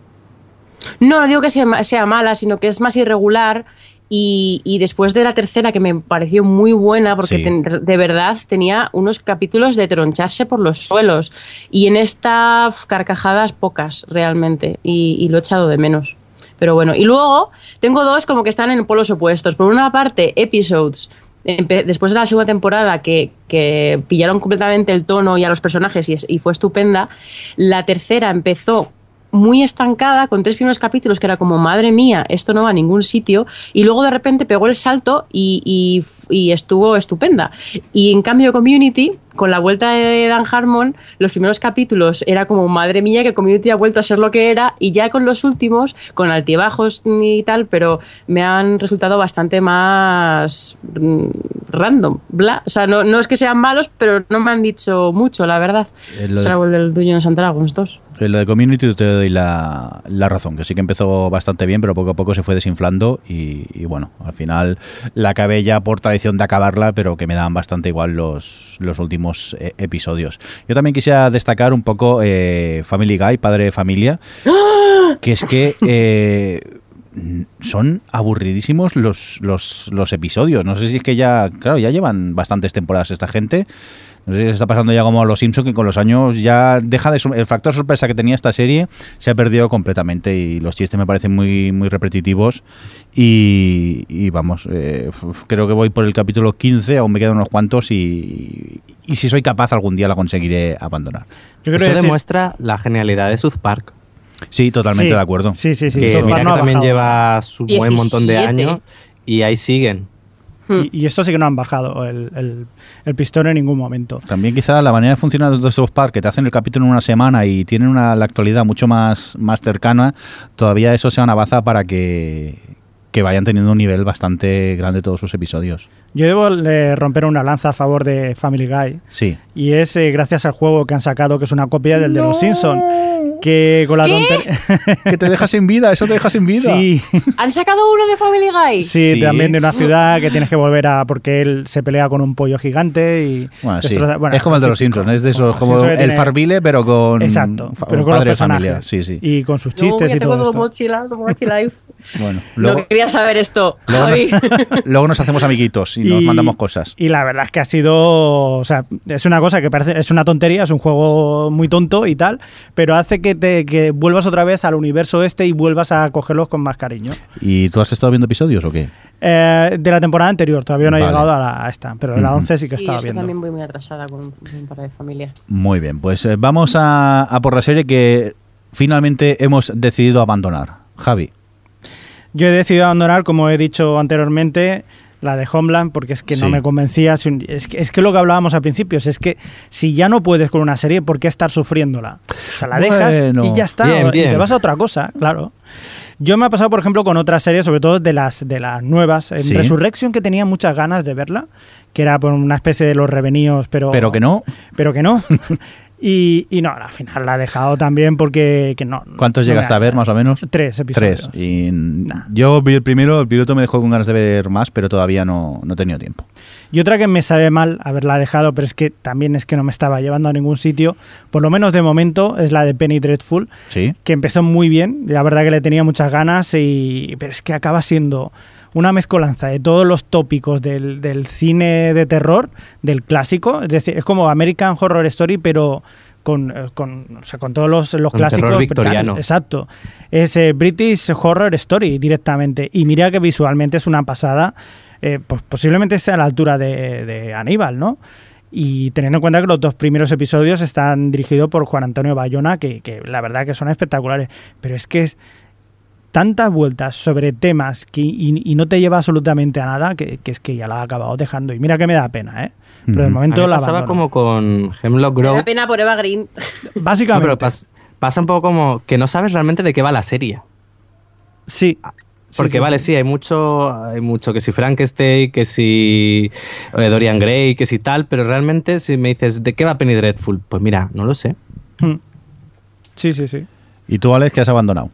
B: No, no digo que sea, sea mala, sino que es más irregular. Y, y, después de la tercera, que me pareció muy buena, porque
A: Sí.
B: ten- de verdad tenía unos capítulos de troncharse por los suelos. Y en esta carcajadas pocas, realmente. Y, y lo he echado de menos. Pero bueno, y luego tengo dos como que están en polos opuestos. Por una parte, episodes. Después de la segunda temporada que, que pillaron completamente el tono y a los personajes y, es- y fue estupenda, la tercera empezó muy estancada, con tres primeros capítulos que era como, madre mía, esto no va a ningún sitio, y luego de repente pegó el salto y, y- y estuvo estupenda. Y en cambio Community, con la vuelta de Dan Harmon, los primeros capítulos era como, madre mía, que Community ha vuelto a ser lo que era, y ya con los últimos, con altibajos y tal, pero me han resultado bastante más mm, random, bla. O sea, no, no es que sean malos, pero no me han dicho mucho, la verdad.
A: Eh, lo de-
B: Salvo el del Dungeons and Dragons 2.
A: Lo de Community te doy la, la razón, que sí que empezó bastante bien, pero poco a poco se fue desinflando y, y bueno, al final la acabé ya por tradición de acabarla, pero que me daban bastante igual los, los últimos eh, episodios. Yo también quisiera destacar un poco eh, Family Guy, Padre de Familia, que es que... eh, son aburridísimos los, los, los episodios. No sé si es que ya, claro, ya llevan bastantes temporadas esta gente. No sé si está pasando ya como a los Simpsons, que con los años ya deja de... El factor sorpresa que tenía esta serie se ha perdido completamente y los chistes me parecen muy, muy repetitivos. Y, y vamos, eh, creo que voy por el capítulo 15, aún me quedan unos cuantos y, y si soy capaz algún día la conseguiré abandonar.
D: Yo
C: Eso
D: quiero decir-
C: demuestra la genialidad de South Park.
A: Sí, totalmente
D: Sí,
A: de acuerdo.
D: Sí, sí, sí.
C: que mira que también lleva su buen montón de
B: 17.
C: años y ahí siguen.
D: Y, y esto sí que no han bajado el, el, el pistón en ningún momento.
A: También quizá la manera de funcionar de South Park, que te hacen el capítulo en una semana y tienen una, la actualidad mucho más, más cercana, todavía eso sea una baza para que, que vayan teniendo un nivel bastante grande todos sus episodios.
D: Yo debo eh, romper una lanza a favor de Family Guy.
A: Sí.
D: Y es eh, gracias al juego que han sacado, que es una copia del de los Simpsons. Que con la tontería. (laughs)
A: que te deja sin vida, eso te deja sin vida.
D: sí,
B: ¿Han sacado uno de Family Guy?
D: sí,
A: Sí.
D: también de una ciudad que tienes que volver a. Porque él se pelea con un pollo gigante y.
A: Bueno, sí.
D: destroza- bueno,
A: es como el de los. Simpsons, es de esos,
D: Como
A: el
D: tiene-
A: Farville, pero con
D: Exacto, pero con los
A: padre de
D: personajes.
A: familia. Sí, sí.
D: Y con sus chistes y todo esto.
B: Mochila, (laughs) mochila life.
A: Bueno,
B: No
A: luego,
B: quería saber esto,
A: luego,
B: Javi.
A: nos, (laughs) luego nos hacemos amiguitos y, nos mandamos cosas.
D: Y la verdad es que ha sido, o sea, es una cosa que parece, es una tontería, es un juego muy tonto y tal, pero hace que te que vuelvas otra vez al universo este y vuelvas a cogerlos con más cariño.
A: ¿Y tú has estado viendo episodios o qué?
D: Eh, de la temporada anterior, todavía no he
A: Vale.
D: llegado a, la- a esta, pero de la
A: Ujú.
D: 11 sí que
B: Sí,
D: estaba
B: yo
D: viendo.
B: también voy muy atrasada con un, un par de familia.
A: Muy bien, pues eh, vamos a, a por la serie que finalmente hemos decidido abandonar. Javi.
D: Yo he decidido abandonar, como he dicho anteriormente, la de Homeland, porque es que no me convencía. Es que, es que lo que hablábamos al principio, es que si ya no puedes con una serie, ¿por qué estar sufriéndola? O sea, la dejas
A: Bueno.
D: y ya está,
C: Bien,
D: y te vas a otra cosa, claro. Yo me ha pasado, por ejemplo, con otras series, sobre todo de las, de las nuevas. En
A: Sí.
D: Resurrection, que tenía muchas ganas de verla, que era por una especie de los revenidos, pero,
A: Pero que no.
D: Pero que no. (laughs) y, y no, al final la he dejado también porque que no.
A: ¿Cuántos
D: no
A: llegaste a ver, más o menos?
D: Tres episodios.
A: Tres. Y
D: Nah.
A: yo vi el primero, el piloto me dejó con ganas de ver más, pero todavía no, no he tenido tiempo.
D: Y otra que me sabe mal haberla dejado, pero es que también es que no me estaba llevando a ningún sitio, por lo menos de momento, es la de Penny Dreadful,
A: ¿Sí?
D: que empezó muy bien, la verdad que le tenía muchas ganas, y, pero es que acaba siendo una mezcolanza de todos los tópicos del, del cine de terror, del clásico. Es decir, es como American Horror Story, pero con, eh, con, o sea, con todos los, los clásicos.
C: terror victoriano.
D: Exacto. Es eh, British Horror Story directamente. Y mira que visualmente es una pasada. eh, pues posiblemente esté a la altura de, de Aníbal, ¿no? Y teniendo en cuenta que los dos primeros episodios están dirigidos por Juan Antonio Bayona, que, que la verdad que son espectaculares. Pero es que es tantas vueltas sobre temas que, y, y no te lleva absolutamente a nada que, que es que ya la ha acabado dejando. Y mira que me da pena, ¿eh? Pero de momento
C: A mí me
D: la
C: pasaba
D: abandono.
C: como con Hemlock
B: Me
C: Grove.
B: da pena por Eva Green. (laughs)
C: No,
D: Básicamente.
C: pero pas- pasa un poco como que no sabes realmente de qué va la serie.
D: sí. Sí,
C: Porque
D: sí,
C: vale,
D: sí.
C: sí, hay mucho, hay mucho que si Frankenstein, que si eh, Dorian Gray, que si tal, pero realmente si me dices, ¿de qué va Penny Dreadful? Pues mira, no lo sé.
D: Mm. Sí, sí, sí.
A: ¿Y tú, Alex, que has abandonado?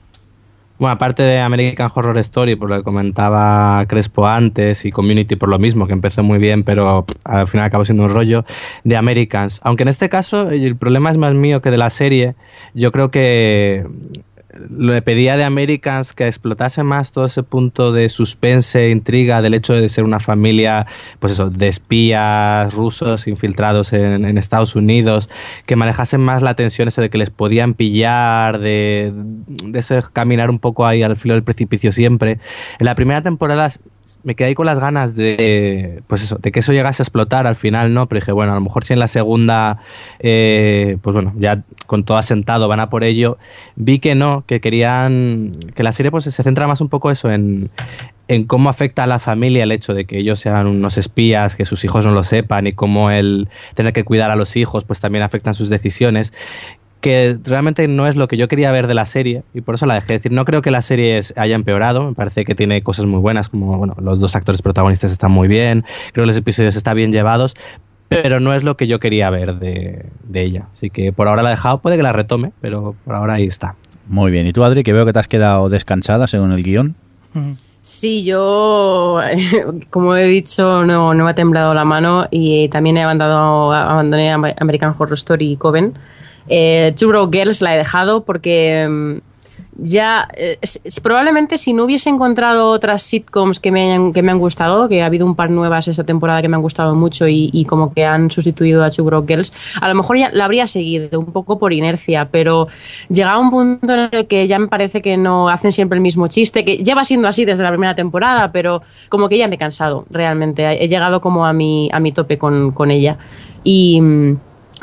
C: Bueno, aparte de American Horror Story, por lo que comentaba Crespo antes, y Community por lo mismo, que empezó muy bien, pero al final acabó siendo un rollo, de Americans. Aunque en este caso el problema es más mío que de la serie, yo creo que le pedía de Americans que explotase más todo ese punto de suspense, intriga, del hecho de ser una familia, pues eso, de espías rusos infiltrados en, Estados Unidos, que manejasen más la tensión ese de que les podían pillar, de, de ese caminar un poco ahí al filo del precipicio siempre. En la primera temporada me quedé ahí con las ganas de, pues eso, de que eso llegase a explotar al final, ¿no? Pero dije, bueno, a lo mejor si en la segunda, eh, pues bueno, ya con todo asentado van a por ello. Vi que no, que querían, que la serie pues se centra más un poco eso en, en cómo afecta a la familia el hecho de que ellos sean unos espías, que sus hijos no lo sepan y cómo el tener que cuidar a los hijos pues también afectan sus decisiones que realmente no es lo que yo quería ver de la serie y por eso la dejé. Es decir, no creo que la serie haya empeorado, me parece que tiene cosas muy buenas, como bueno, los dos actores protagonistas están muy bien, creo que los episodios están bien llevados, pero no es lo que yo quería ver de, de ella. Así que por ahora la he dejado, puede que la retome, pero por ahora ahí está.
A: Muy bien. ¿Y tú, Adri, que veo que te has quedado descansada según el
D: guion?
B: Sí, yo, (laughs) como he dicho, no, no me ha temblado la mano y también he abandonado, abandoné Am- American Horror Story y Coven. Eh, Girls la he dejado porque mm, ya, eh, probablemente si no hubiese encontrado otras sitcoms que me, que me han gustado, que ha habido un par nuevas esta temporada que me han gustado mucho y, como que han sustituido a Two Girls, a lo mejor ya la habría seguido un poco por inercia, pero llegaba un punto en el que ya me parece que no hacen siempre el mismo chiste, que lleva siendo así desde la primera temporada, pero como que ya me he cansado realmente, he llegado como a mi, a mi tope con, con ella. Y...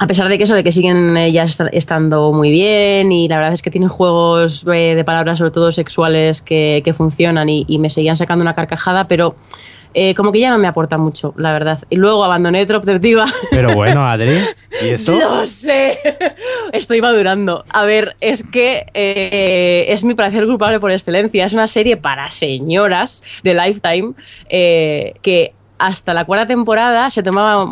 B: a pesar de que eso, de que siguen ellas esta- estando muy bien y la verdad es que tienen juegos eh, de palabras, sobre todo sexuales, que, que funcionan y, y me seguían sacando una carcajada, pero eh, como que ya no me aporta mucho, la verdad. Y luego abandoné Trop Detectiva.
C: Pero (laughs) bueno, Adri, ¿y eso?
B: Lo sé. Estoy madurando. A ver, es que eh, es mi placer culpable por excelencia. Es una serie para señoras de Lifetime eh, que hasta la cuarta temporada se tomaba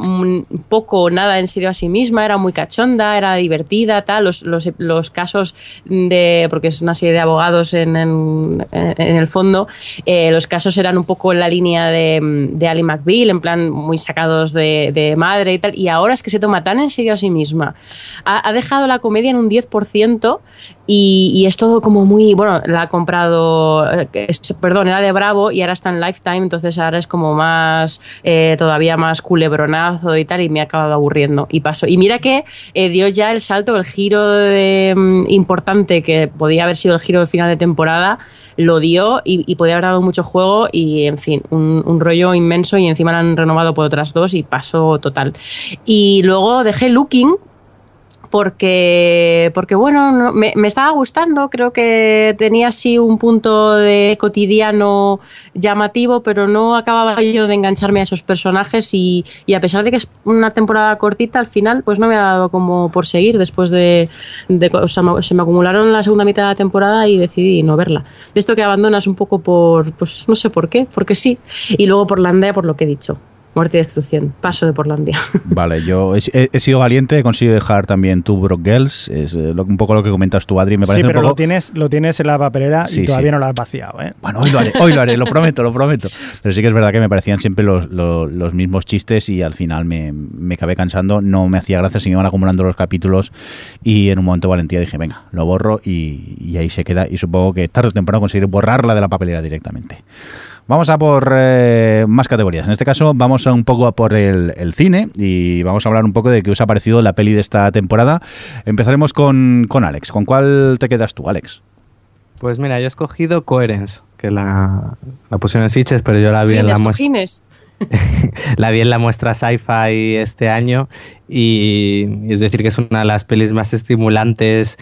B: poco o nada en serio a sí misma, era muy cachonda, era divertida, tal, los, los, los casos de, porque es una serie de abogados en, en, en el fondo, eh, los casos eran un poco en la línea de, de Ali McBeal, en plan muy sacados de, de, madre y tal, y ahora es que se toma tan en serio a sí misma. Ha, ha dejado la comedia en un 10% y, es todo como muy, bueno, la ha comprado, es, perdón, era de Bravo y ahora está en Lifetime, entonces ahora es como más, eh, todavía más culebronazo y tal, y me ha acabado aburriendo. Y paso. Y mira que eh, dio ya el salto, el giro um, importante que podía haber sido el giro de final de temporada, lo dio y, podía haber dado mucho juego y, en fin, un, rollo inmenso y encima lo han renovado por otras dos y pasó total. Y luego dejé Looking, porque, porque bueno, no, me, me, estaba gustando, creo que tenía así un punto de cotidiano llamativo, pero no acababa yo de engancharme a esos personajes y, y, a pesar de que es una temporada cortita, al final pues no me ha dado como por seguir después de, se me acumularon la segunda mitad de la temporada y decidí no verla. De esto que abandonas un poco por, pues no sé por qué, porque sí, y luego por la andea por lo que he dicho. Muerte y destrucción. Paso de Portlandia. (laughs)
A: Vale, yo he, he, he sido valiente, he conseguido dejar también tu Brock Girls. Es eh, lo, un poco lo que comentas tú, Adri. Me parece
D: sí, pero
A: un poco...
D: lo, tienes, lo tienes en la papelera
A: Sí,
D: y todavía
A: sí.
D: no lo has vaciado. ¿eh?
A: Bueno, hoy lo haré, hoy lo haré, lo prometo, lo prometo. Pero sí que es verdad que me parecían siempre los, los, los mismos chistes y al final me, me acabé cansando. No me hacía gracia, se me iban acumulando los capítulos y en un momento de valentía dije, venga, lo borro y, y ahí se queda. Y supongo que tarde o temprano conseguiré borrarla de la papelera directamente. Vamos a por eh, más categorías. En este caso vamos a un poco a por el, el, cine y vamos a hablar un poco de qué os ha parecido la peli de esta temporada. Empezaremos con, con Alex. ¿Con cuál te quedas tú, Alex?
C: Pues mira, yo he escogido Coherence, que la, la pusieron en Sitches, pero yo la vi en la muestra. (laughs) la vi en la muestra sci-fi este año y, y es decir que es una de las pelis más estimulantes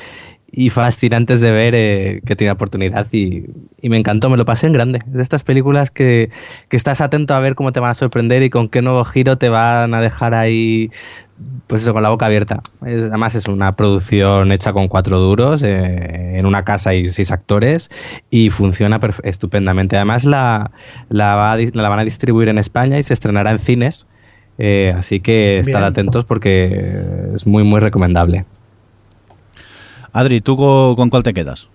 C: y fascinantes de ver eh, que tiene oportunidad y, y, me encantó, me lo pasé en grande. Es de estas películas que, que, estás atento a ver cómo te van a sorprender y con qué nuevo giro te van a dejar ahí, pues eso, con la boca abierta. Es, además es una producción hecha con cuatro duros, eh, en una casa y seis actores y funciona estupendamente. Además la, la, va a, la, van a distribuir en España y se estrenará en cines. Eh, así que estad atentos porque es muy, muy recomendable.
A: Adri, ¿tú con, cuál te quedas?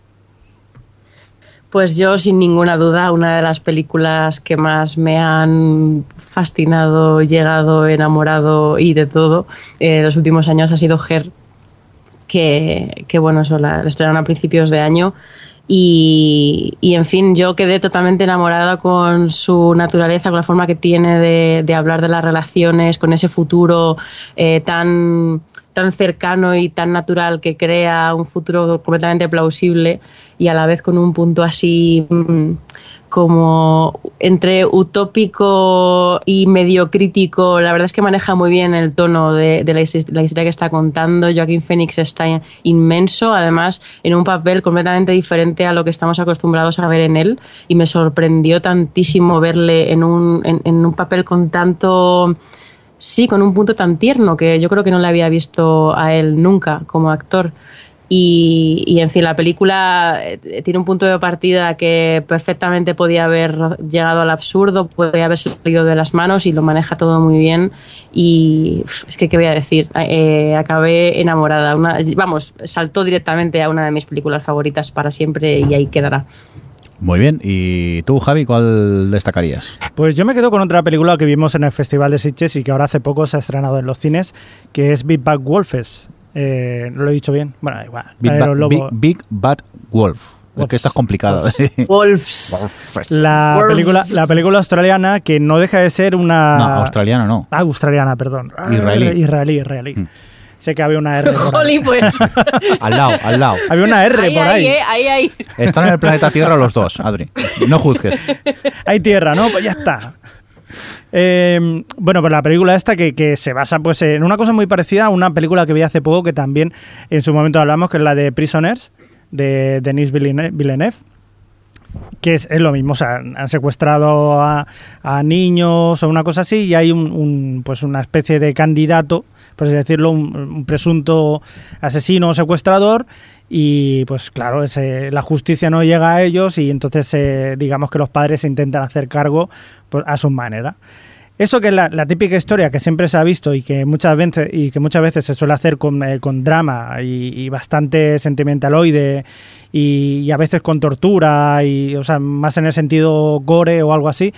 B: Pues yo, sin ninguna duda, una de las películas que más me han fascinado, llegado, enamorado y de todo eh, los últimos años ha sido Her, que, que bueno, eso la, la a principios de año. Y, y, en fin, yo quedé totalmente enamorada con su naturaleza, con la forma que tiene de, de hablar de las relaciones, con ese futuro eh, tan, tan cercano y tan natural que crea un futuro completamente plausible y a la vez con un punto así mmm, como entre utópico y medio crítico. La verdad es que maneja muy bien el tono de, la, historia que está contando. Joaquín Phoenix está inmenso, además en un papel completamente diferente a lo que estamos acostumbrados a ver en él y me sorprendió tantísimo verle en un, en un papel con tanto... Sí, con un punto tan tierno que yo creo que no le había visto a él nunca como actor. Y, en fin, la película eh, tiene un punto de partida que perfectamente podía haber llegado al absurdo, podía haber salido de las manos y lo maneja todo muy bien. Y es que, ¿qué voy a decir? Eh, acabé enamorada. Una, vamos, saltó directamente a una de mis películas favoritas para siempre y ahí quedará.
A: Muy bien, ¿y tú, Javi, cuál destacarías?
D: Pues yo me quedo con otra película que vimos en el Festival de Sitges y que ahora hace poco se ha estrenado en los cines, que es Big Bad Wolfers. Eh, ¿Lo he dicho bien? Bueno, igual.
A: Big, ba Big, Big, Bad Wolf. Es que esto es complicado.
B: Wolves. (laughs)
D: La,
B: Wolves.
D: Película, la película australiana que no deja de ser una...
A: No, australiana no.
D: Ah, australiana, perdón.
A: Israelí.
D: Israelí, israelí. Hmm. Sé que había una R por
B: ahí. pues.
A: al lado, al lado.
D: Había una R
B: ahí,
D: por ahí.
B: Ahí, eh, ahí, ahí.
A: Están en el planeta Tierra los dos, Adri. No juzgues.
D: Hay tierra, ¿no? Pues ya está. Eh, bueno, pues la película esta que, que, se basa pues en una cosa muy parecida a una película que vi hace poco que también en su momento hablamos, que es la de Prisoners, de Denis Villeneuve que es, es, lo mismo, o sea, han secuestrado a, a, niños o una cosa así y hay un, un, pues una especie de candidato, por así decirlo, un, un presunto asesino o secuestrador y pues claro, la justicia no llega a ellos y entonces eh, digamos que los padres se intentan hacer cargo pues, a su manera. Eso que es la, típica historia que siempre se ha visto y que muchas veces, y que muchas veces se suele hacer con, eh, con drama y, y, bastante sentimentaloide y, y, a veces con tortura y o sea, más en el sentido gore o algo así.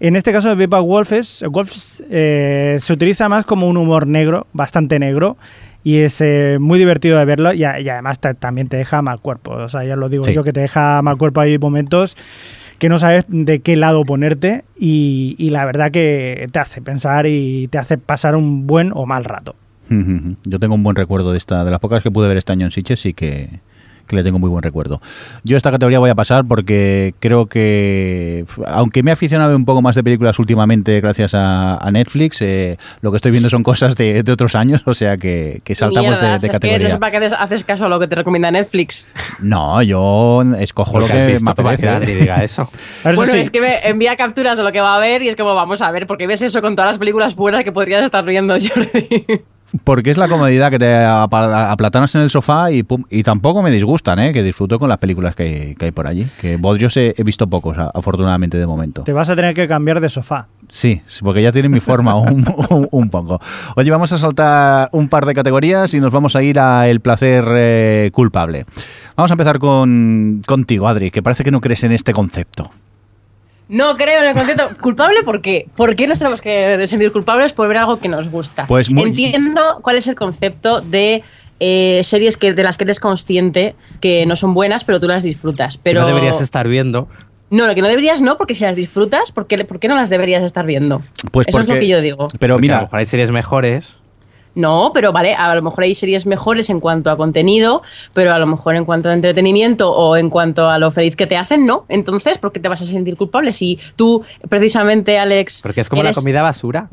D: En este caso de Viva Wolfes, Wolfs eh, se utiliza más como un humor negro, bastante negro, y es eh, muy divertido de verlo y, y además también te deja mal cuerpo. O sea, ya lo digo sí. yo que te deja mal cuerpo. Hay momentos que no sabes de qué lado ponerte y, y, la verdad que te hace pensar y te hace pasar un buen o mal rato.
A: Yo tengo un buen recuerdo de esta, de las pocas que pude ver este año en Sitges y que, que le tengo muy buen recuerdo. Yo esta categoría voy a pasar porque creo que, aunque me he aficionado un poco más de películas últimamente gracias a, a Netflix, eh, lo que estoy viendo son cosas de, de otros años, o sea que, que saltamos
B: Mierda,
A: de, de categoría.
B: Que no para qué haces caso a lo que te recomienda Netflix.
A: No, yo escojo
C: Porque
A: lo que
C: visto
A: me
C: diga eso. (laughs)
B: bueno, sí. es que me envía capturas de lo que va a ver y es como vamos a ver, porque ves eso con todas las películas buenas que podrías estar viendo, (laughs) Jordi.
A: Porque es la comodidad que te aplatanas en el sofá y, pum, y tampoco me disgustan, ¿eh? que disfruto con las películas que hay, que hay por allí. Que Bodrios he, he, visto pocos, afortunadamente, de momento.
D: Te vas a tener que cambiar de sofá.
A: Sí, porque ya tiene mi forma un, (laughs) un, un, poco. Oye, vamos a saltar un par de categorías y nos vamos a ir a el placer eh, culpable. Vamos a empezar con, contigo, Adri, que parece que no crees en este concepto.
B: No creo en el concepto. ¿Culpable por qué? ¿Por qué nos tenemos que sentir culpables por ver algo que nos gusta?
A: Pues muy...
B: Entiendo cuál es el concepto de eh, series que, de las que eres consciente que no son buenas, pero tú las disfrutas. Pero...
C: No deberías estar viendo.
B: No, lo que no deberías no, porque si las disfrutas, ¿por qué, por qué no las deberías estar viendo?
A: Pues
B: Eso es lo que yo digo.
A: Pero
C: Porque a
A: mira,
C: lo mejor hay series mejores.
B: No, pero vale, a lo mejor hay series mejores en cuanto a contenido, pero a lo mejor en cuanto a entretenimiento o en cuanto a lo feliz que te hacen, no. Entonces, ¿por qué te vas a sentir culpable si tú, precisamente, Alex.
C: Porque es como
B: eres-
C: la comida basura.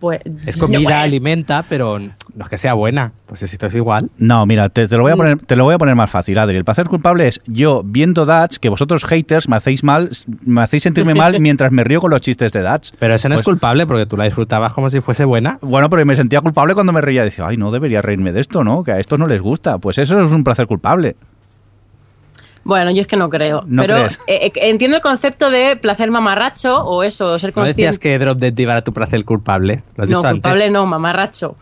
B: Pues,
C: Es comida,
B: bueno,
C: alimenta, pero no es que sea buena. Pues esto es igual.
A: No, mira, te, te lo voy a
B: Mm.
A: poner, te lo voy a poner más fácil, Adri. El placer culpable es yo viendo Dutch, que vosotros haters me hacéis mal, me hacéis sentirme mal (laughs) mientras me río con los chistes de Dutch.
C: Pero eso no es
A: Pues-
C: culpable porque tú la disfrutabas como si fuese buena.
A: Bueno, pero me sentía culpable cuando me reía. Decía, ay, no debería reírme de esto, ¿no? Que a estos no les gusta. Pues eso es un placer culpable.
B: Bueno, yo es que no creo.
A: ¿No
B: pero eh, eh, entiendo el concepto de placer mamarracho o eso, ser
C: ¿No
B: consciente.
C: decías que Drop Dead Diva era tu placer culpable? ¿Lo has
B: no,
C: dicho
B: culpable
C: antes?
B: no, mamarracho.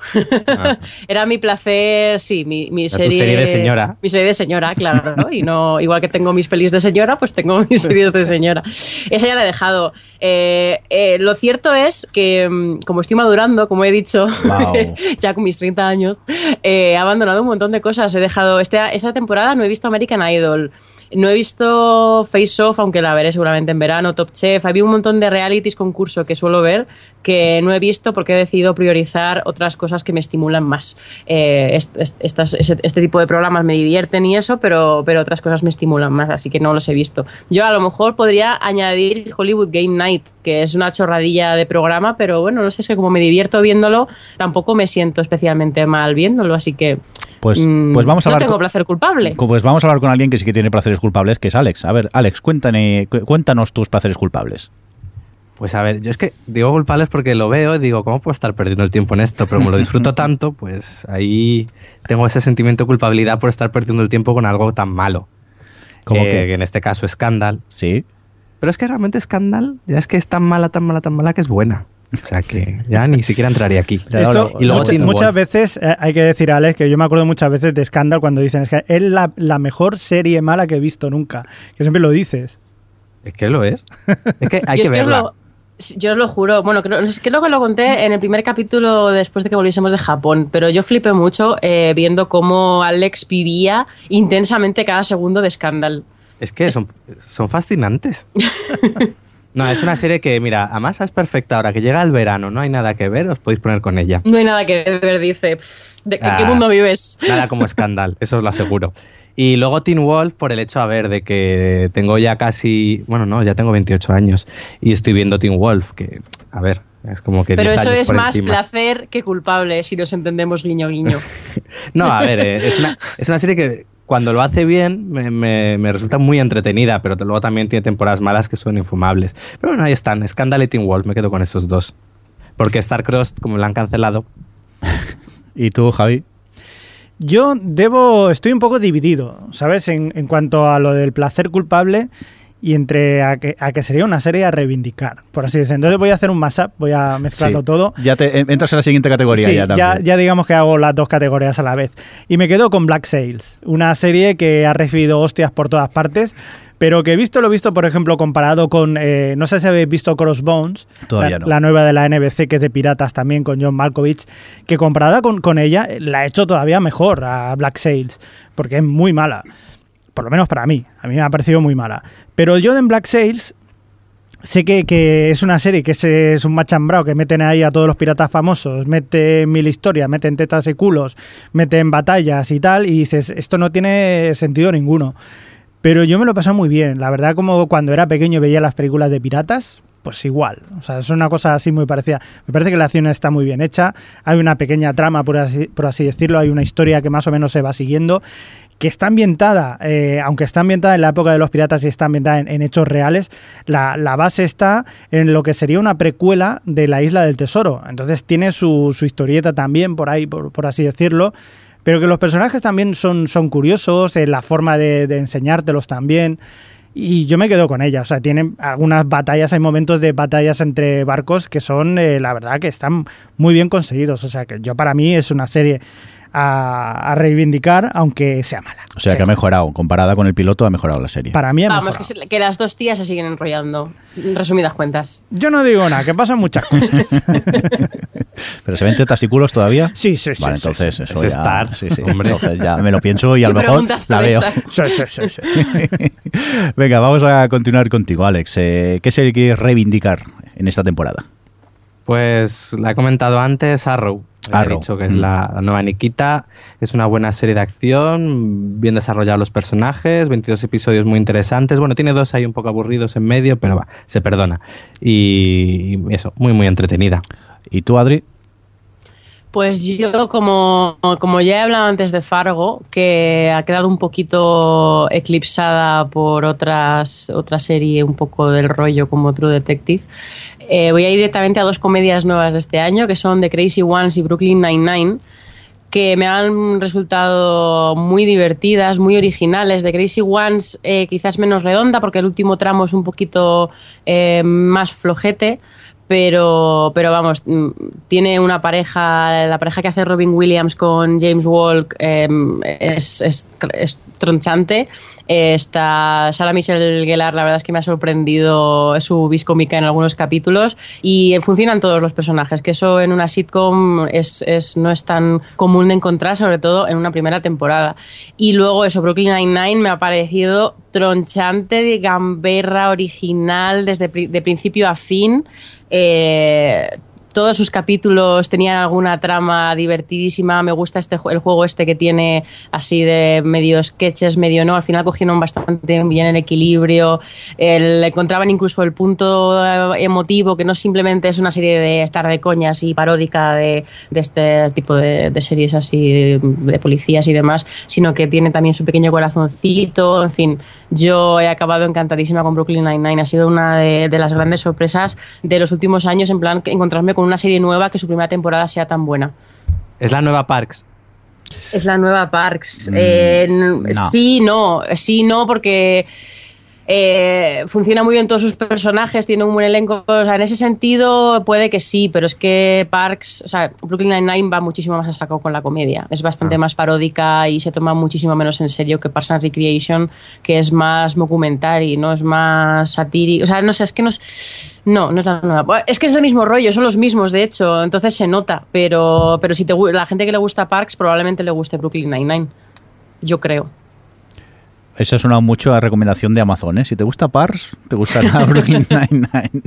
C: Ah. (laughs)
B: Era mi placer, sí, mi, mi
C: tu
B: serie.
C: serie de señora.
B: Mi serie de señora, claro. ¿no? Y no, igual que tengo mis pelis de señora, pues tengo mis (laughs) series de señora. Esa ya la he dejado. Eh, eh, lo cierto es que, mm, como estoy madurando, como he dicho,
A: Wow. (laughs)
B: ya con mis 30 años, eh, he abandonado un montón de cosas. He dejado. Esta, esta temporada no he visto American Idol. No he visto Face Off, aunque la veré seguramente en verano, Top Chef. Había un montón de realities concurso que suelo ver que no he visto porque he decidido priorizar otras cosas que me estimulan más. Eh, este tipo de programas me divierten y eso, pero, pero otras cosas me estimulan más, así que no los he visto. Yo a lo mejor podría añadir Hollywood Game Night, que es una chorradilla de programa, pero bueno, no sé, es que como me divierto viéndolo, tampoco me siento especialmente mal viéndolo, así que...
A: Pues,
B: mm,
A: pues vamos a
B: no
A: hablar.
B: tengo
A: con-
B: placer culpable.
A: Pues vamos a hablar con alguien que sí que tiene placeres culpables, que es Alex. A ver, Alex, cuéntame, cu- cuéntanos tus placeres culpables.
C: Pues a ver, yo es que digo culpables porque lo veo y digo, ¿cómo puedo estar perdiendo el tiempo en esto? Pero como lo disfruto (laughs) tanto, pues ahí tengo ese sentimiento de culpabilidad por estar perdiendo el tiempo con algo tan malo.
A: ¿Cómo
C: Eh,
A: que?
C: en este caso Scandal.
A: Sí.
C: Pero es que realmente Scandal ya es que es tan mala, tan mala, tan mala que es buena. O sea que ya ni siquiera entraría aquí.
D: Esto,
A: y luego
D: muchas
C: Wolf.
D: veces eh, hay que decir, Alex, que yo me acuerdo muchas veces de Scandal cuando dicen es que es la, la mejor serie mala que he visto nunca. Que siempre lo dices.
C: Es que lo es. (laughs) Es que hay
B: yo
C: que
B: que
C: verla.
B: lo, yo os lo juro, bueno, creo, es que creo que lo conté en el primer capítulo después de que volviésemos de Japón, pero yo flipé mucho eh, viendo cómo Alex vivía intensamente cada segundo de Scandal.
C: Es que son, son fascinantes. (laughs) No, es una serie que, mira, además es perfecta ahora que llega el verano, no hay nada que ver, os podéis poner con ella.
B: No hay nada que ver, dice. "Pff, ¿De en qué
C: Ah.
B: mundo vives?
C: Nada como escándalo, eso os lo aseguro. Y luego Teen Wolf por el hecho, a ver, de que tengo ya casi, bueno, no, ya tengo 28 años y estoy viendo Teen Wolf, que, a ver, es como que
B: Pero
C: 10
B: eso es más
C: encima.
B: placer que culpable, si nos entendemos guiño guiño. (laughs)
C: No, a ver, eh, es, una, es una serie que cuando lo hace bien me, me- me resulta muy entretenida, pero luego también tiene temporadas malas que son infumables. Pero bueno, ahí están, Scandal y Teen Wolf, me quedo con esos dos. Porque Starcross, como la han cancelado, (laughs)
A: ¿Y tú, Javi?
D: Yo debo, estoy un poco dividido, ¿sabes? En, en cuanto a lo del placer culpable y entre a que, a que sería una serie a reivindicar, por así decirlo. Entonces voy a hacer un mashup, voy a mezclarlo
A: Sí.
D: todo.
A: Ya te entras en la siguiente categoría
D: Sí,
A: ya
D: ya, digamos que hago las dos categorías a la vez. Y me quedo con Black Sails, una serie que ha recibido hostias por todas partes, pero que he visto, lo he visto, por ejemplo, comparado con, eh, no sé si habéis visto Crossbones,
A: Todavía
D: la,
A: no.
D: la nueva de la NBC, que es de piratas también, con John Malkovich, que comparada con, con ella, eh, la ha hecho todavía mejor a Black Sails, porque es muy mala. Por lo menos para mí, a mí me ha parecido muy mala. Pero yo en Black Sails sé que, que es una serie que es, es un machambrao que meten ahí a todos los piratas famosos, meten mil historias, meten tetas y culos, meten batallas y tal, y dices, esto no tiene sentido ninguno. Pero yo me lo he pasado muy bien. La verdad, como cuando era pequeño veía las películas de piratas, pues igual. O sea, es una cosa así muy parecida. Me parece que la acción está muy bien hecha. Hay una pequeña trama, por así, por así decirlo. Hay una historia que más o menos se va siguiendo. Que está ambientada, eh, aunque está ambientada en la época de los piratas y está ambientada en, hechos reales, la, la base está en lo que sería una precuela de la Isla del Tesoro. Entonces tiene su, su historieta también por ahí, por, por así decirlo pero que los personajes también son, son curiosos, en la forma de, de enseñártelos también. Y yo me quedo con ella. O sea, tienen algunas batallas, hay momentos de batallas entre barcos que son, eh, la verdad, que están muy bien conseguidos. O sea, que yo para mí es una serie a, reivindicar, aunque sea mala.
A: O sea, que ha mejorado, comparada con el piloto, ha mejorado la serie.
D: Para mí ha
B: Vamos, que, que, las dos tías se siguen enrollando, resumidas cuentas.
D: Yo no digo nada, que pasan muchas cosas. (laughs)
A: ¿Pero se ven testículos todavía?
D: Sí, sí, sí.
A: Vale, entonces eso
C: es ya...
A: Sí, sí. Hombre. Entonces ya me lo pienso y (laughs) a lo mejor la veo.
D: Sí, sí, sí, (laughs)
A: Venga, vamos a continuar contigo, Alex. Eh, ¿Qué serie quieres reivindicar en esta temporada?
C: Pues la he comentado antes, Arrow. Arrow. dicho que es mm. la, nueva Nikita. Es una buena serie de acción, bien desarrollados los personajes, 22 episodios muy interesantes. Bueno, tiene dos ahí un poco aburridos en medio, pero va, se perdona. Y, eso, muy, muy entretenida.
A: ¿Y tú, Adri?
B: Pues yo, como, como ya he hablado antes de Fargo, que ha quedado un poquito eclipsada por otras, otra serie un poco del rollo como True Detective, eh, voy a ir directamente a dos comedias nuevas de este año, que son The Crazy Ones y Brooklyn Nine-Nine, que me han resultado muy divertidas, muy originales. The Crazy Ones eh, quizás menos redonda, porque el último tramo es un poquito eh, más flojete, pero, pero vamos, mm, tiene una pareja, la pareja que hace Robin Williams con James Walk es, tronchante. Está Sarah Michelle Gellar, la verdad es que me ha sorprendido su viscómica en algunos capítulos y funcionan todos los personajes, que eso en una sitcom es, no es tan común de encontrar, sobre todo en una primera temporada. Y luego eso, Brooklyn Nine-Nine me ha parecido tronchante, de gamberra, original, desde de principio a fin. Eh, todos sus capítulos tenían alguna trama divertidísima. Me gusta este el juego este que tiene así de medio sketches, medio no. Al final cogieron bastante bien el equilibrio. Le encontraban incluso el punto eh, emotivo, que no simplemente es una serie de estar de coñas y paródica de, este tipo de, series así de, policías y demás, sino que tiene también su pequeño corazoncito. En fin, yo he acabado encantadísima con Brooklyn Nine-Nine. Ha sido una de, de las grandes sorpresas de los últimos años, en plan, encontrarme con una serie nueva que su primera temporada sea tan buena.
C: ¿Es la nueva Parks?
B: Es la nueva Parks. Mm, eh, sí, no, sí, no, porque eh, funciona muy bien todos sus personajes, tiene un buen elenco. O sea, en ese sentido puede que sí, pero es que Parks, o sea, Brooklyn Nine-Nine va muchísimo más a saco con la comedia. Es bastante ah. más paródica y se toma muchísimo menos en serio que Parks and Recreation, que es más documentary, ¿no? Es más satírico. O sea, no sé, es que no es. No, no es la nueva. Es que es el mismo rollo, son los mismos, de hecho, entonces se nota. Pero, pero si te, la gente que le gusta Parks probablemente le guste Brooklyn Nine-Nine. Yo creo.
A: Eso ha sonado mucho a recomendación de Amazon. ¿eh? Si te gusta Pars, te gustará (laughs) Brooklyn Nine-Nine.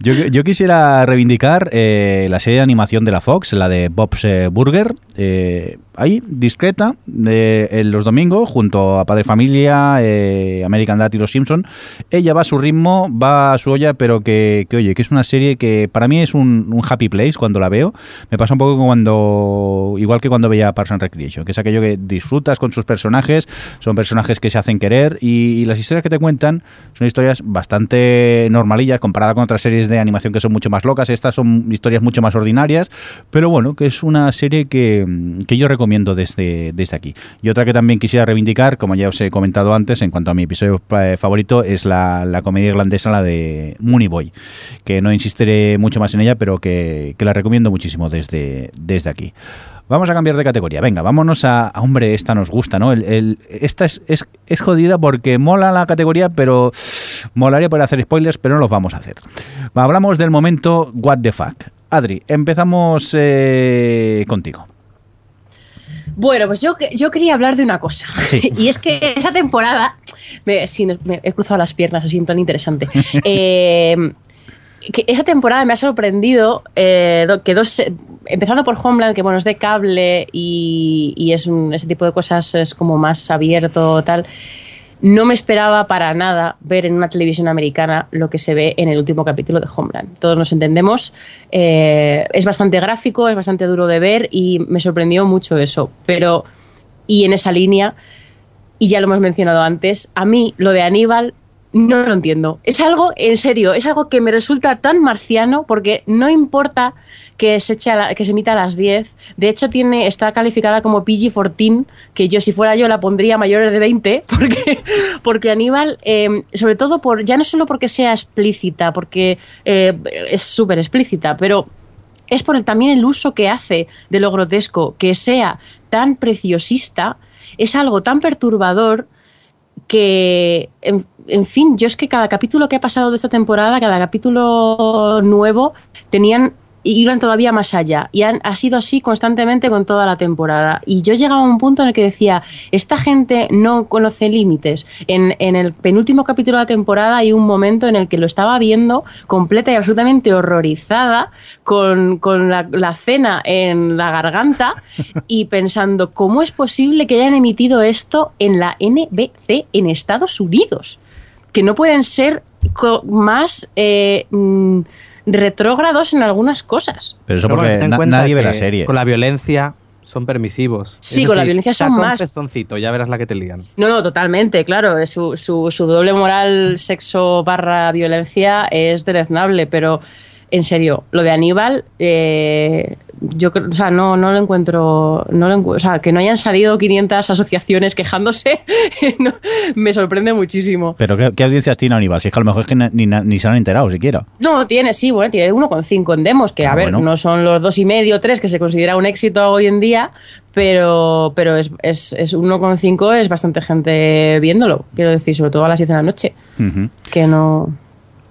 A: Yo, yo, quisiera reivindicar eh, la serie de animación de la Fox, la de Bob's eh, Burger. Eh, ahí, discreta, en los domingos, junto a Padre Familia, American Dad y Los Simpson. Ella va a su ritmo, va a su olla, pero que, oye, que es una serie que para mí es un, happy place cuando la veo. Me pasa un poco cuando, igual que cuando veía Parks and Recreation, que es aquello que disfrutas con sus personajes, son personajes que se hacen querer y, las historias que te cuentan son historias bastante normalillas comparada con otras series de animación que son mucho más locas. Estas son historias mucho más ordinarias, pero bueno, que es una serie que, que yo recomiendo desde, desde aquí. Y otra que también quisiera reivindicar, como ya os he comentado antes, en cuanto a mi episodio eh, favorito, es la, comedia irlandesa, la de Mooney Boy, que no insistiré mucho más en ella, pero que, la recomiendo muchísimo desde, desde aquí. Vamos a cambiar de categoría. Venga, vámonos a, hombre, esta nos gusta, ¿no? El, esta es, es, jodida porque mola la categoría, pero molaría poder hacer spoilers, pero no los vamos a hacer. Hablamos del momento What the fuck. Adri, empezamos eh, contigo.
B: Bueno, pues yo, yo quería hablar de una cosa. (laughs) y es que esa temporada. Me, he cruzado las piernas así en plan interesante. (laughs) Eh, esa temporada me ha sorprendido eh, que dos. Empezando por Homeland, que bueno, es de cable y, y es ese tipo de cosas es como más abierto, tal. No me esperaba para nada ver en una televisión americana lo que se ve en el último capítulo de Homeland. Todos nos entendemos. Eh, es bastante gráfico, es bastante duro de ver y me sorprendió mucho eso. Pero, y en esa línea, y ya lo hemos mencionado antes, a mí lo de Aníbal no lo entiendo. Es algo, en serio, es algo que me resulta tan marciano porque no importa que se, eche que se emita a las 10. De hecho, tiene, está calificada como PG-14, que yo si fuera yo la pondría mayores de 20, (laughs) porque, porque Aníbal, em, sobre todo por, ya no solo porque sea explícita, porque eh, es súper explícita, pero es por el, también el uso que hace de lo grotesco, que sea tan preciosista, es algo tan perturbador que, en, en, fin, yo es que cada capítulo que ha pasado de esta temporada, cada capítulo nuevo, tenían iban todavía más allá. Y han, ha sido así constantemente con toda la temporada. Y yo llegaba a un punto en el que decía, esta gente no conoce límites. En, el penúltimo capítulo de la temporada hay un momento en el que lo estaba viendo completa y absolutamente horrorizada con, la cena en la garganta (laughs) y pensando, ¿cómo es posible que hayan emitido esto en la NBC en Estados Unidos? Que no pueden ser más... Eh, mm, retrógrados en algunas cosas.
A: Pero eso porque na nadie ve la serie.
C: Con la violencia son permisivos.
B: Sí, con la violencia son más.
C: Un pezoncito, ya verás la que te lían.
B: No, no, totalmente, claro. Su, su, su doble moral sexo barra violencia es deleznable, pero en serio, lo de Aníbal, eh, yo creo, o sea, no, no lo encuentro, no lo o sea, que no hayan salido 500 asociaciones quejándose, (laughs) no, me sorprende muchísimo.
A: Pero ¿qué, ¿qué, audiencias tiene Aníbal? Si es que a lo mejor es que ni, ni se han enterado siquiera.
B: No, tiene, sí, bueno, tiene 1,5 en demos, que a ah, ver, bueno. no son los dos y medio, tres que se considera un éxito hoy en día, pero, pero es, es, es 1,5 es bastante gente viéndolo, quiero decir, sobre todo a las 10 de la noche, uh -huh. que no...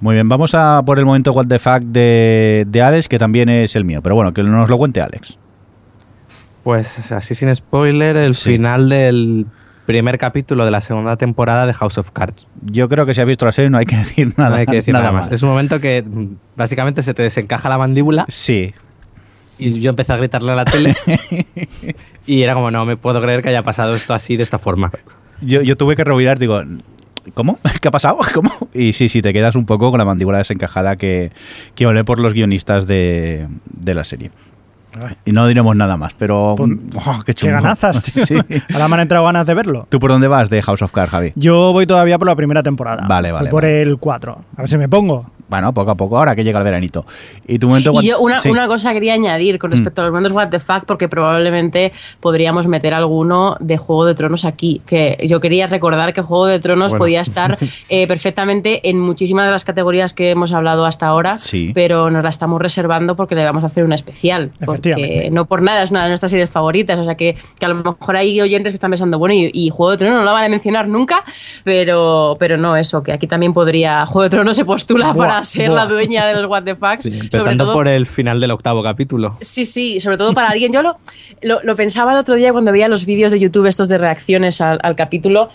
A: Muy bien, vamos a por el momento What the Fuck de, de, Alex, que también es el mío. Pero bueno, que nos lo cuente Alex.
C: Pues así sin spoiler, el sí. final del primer capítulo de la segunda temporada de House of Cards.
A: Yo creo que si has visto la serie no hay que (laughs) decir nada,
C: no hay que decir
A: nada,
C: nada más. más. Es un momento que básicamente se te desencaja la mandíbula.
A: Sí.
C: Y yo empecé a gritarle a la tele. (laughs) y era como, no me puedo creer que haya pasado esto así, de esta forma.
A: Yo, yo tuve que rebobinar, digo, ¿Cómo? (laughs) ¿Qué ha pasado? (laughs) ¿Cómo? Y sí, sí, te quedas un poco con la mandíbula desencajada que, que olé por los guionistas de, de la serie. Y no diremos nada más, pero.
D: Pues, oh, qué, qué ganazas. (laughs) Sí. Ahora me han entrado ganas de verlo.
A: ¿Tú por dónde vas de House of Cards, Javi?
D: Yo voy todavía por la primera temporada.
A: Vale, vale.
D: Voy por
A: vale.
D: el 4. A ver si me pongo.
A: Bueno, poco a poco, ahora que llega el veranito. Y tu momento.
B: Y yo una, sí. una, cosa quería añadir con respecto mm. a los momentos What the Fuck, porque probablemente podríamos meter alguno de Juego de Tronos aquí. Que yo quería recordar que Juego de Tronos bueno. podía estar (laughs) eh, perfectamente en muchísimas de las categorías que hemos hablado hasta ahora,
A: sí.
B: pero nos la estamos reservando porque le vamos a hacer una especial. Porque no por nada es una de nuestras series favoritas. O sea que, que a lo mejor hay oyentes que están pensando, bueno, y, y, Juego de Tronos no lo van a mencionar nunca, pero, pero no, eso, que aquí también podría. Juego de Tronos se postula buah, para ser buah. la dueña de los What the Fuck.
C: Sí, empezando todo, por el final del octavo capítulo.
B: Sí, sí, sobre todo para alguien. Yo lo, lo, lo, pensaba el otro día cuando veía los vídeos de YouTube estos de reacciones al, al capítulo,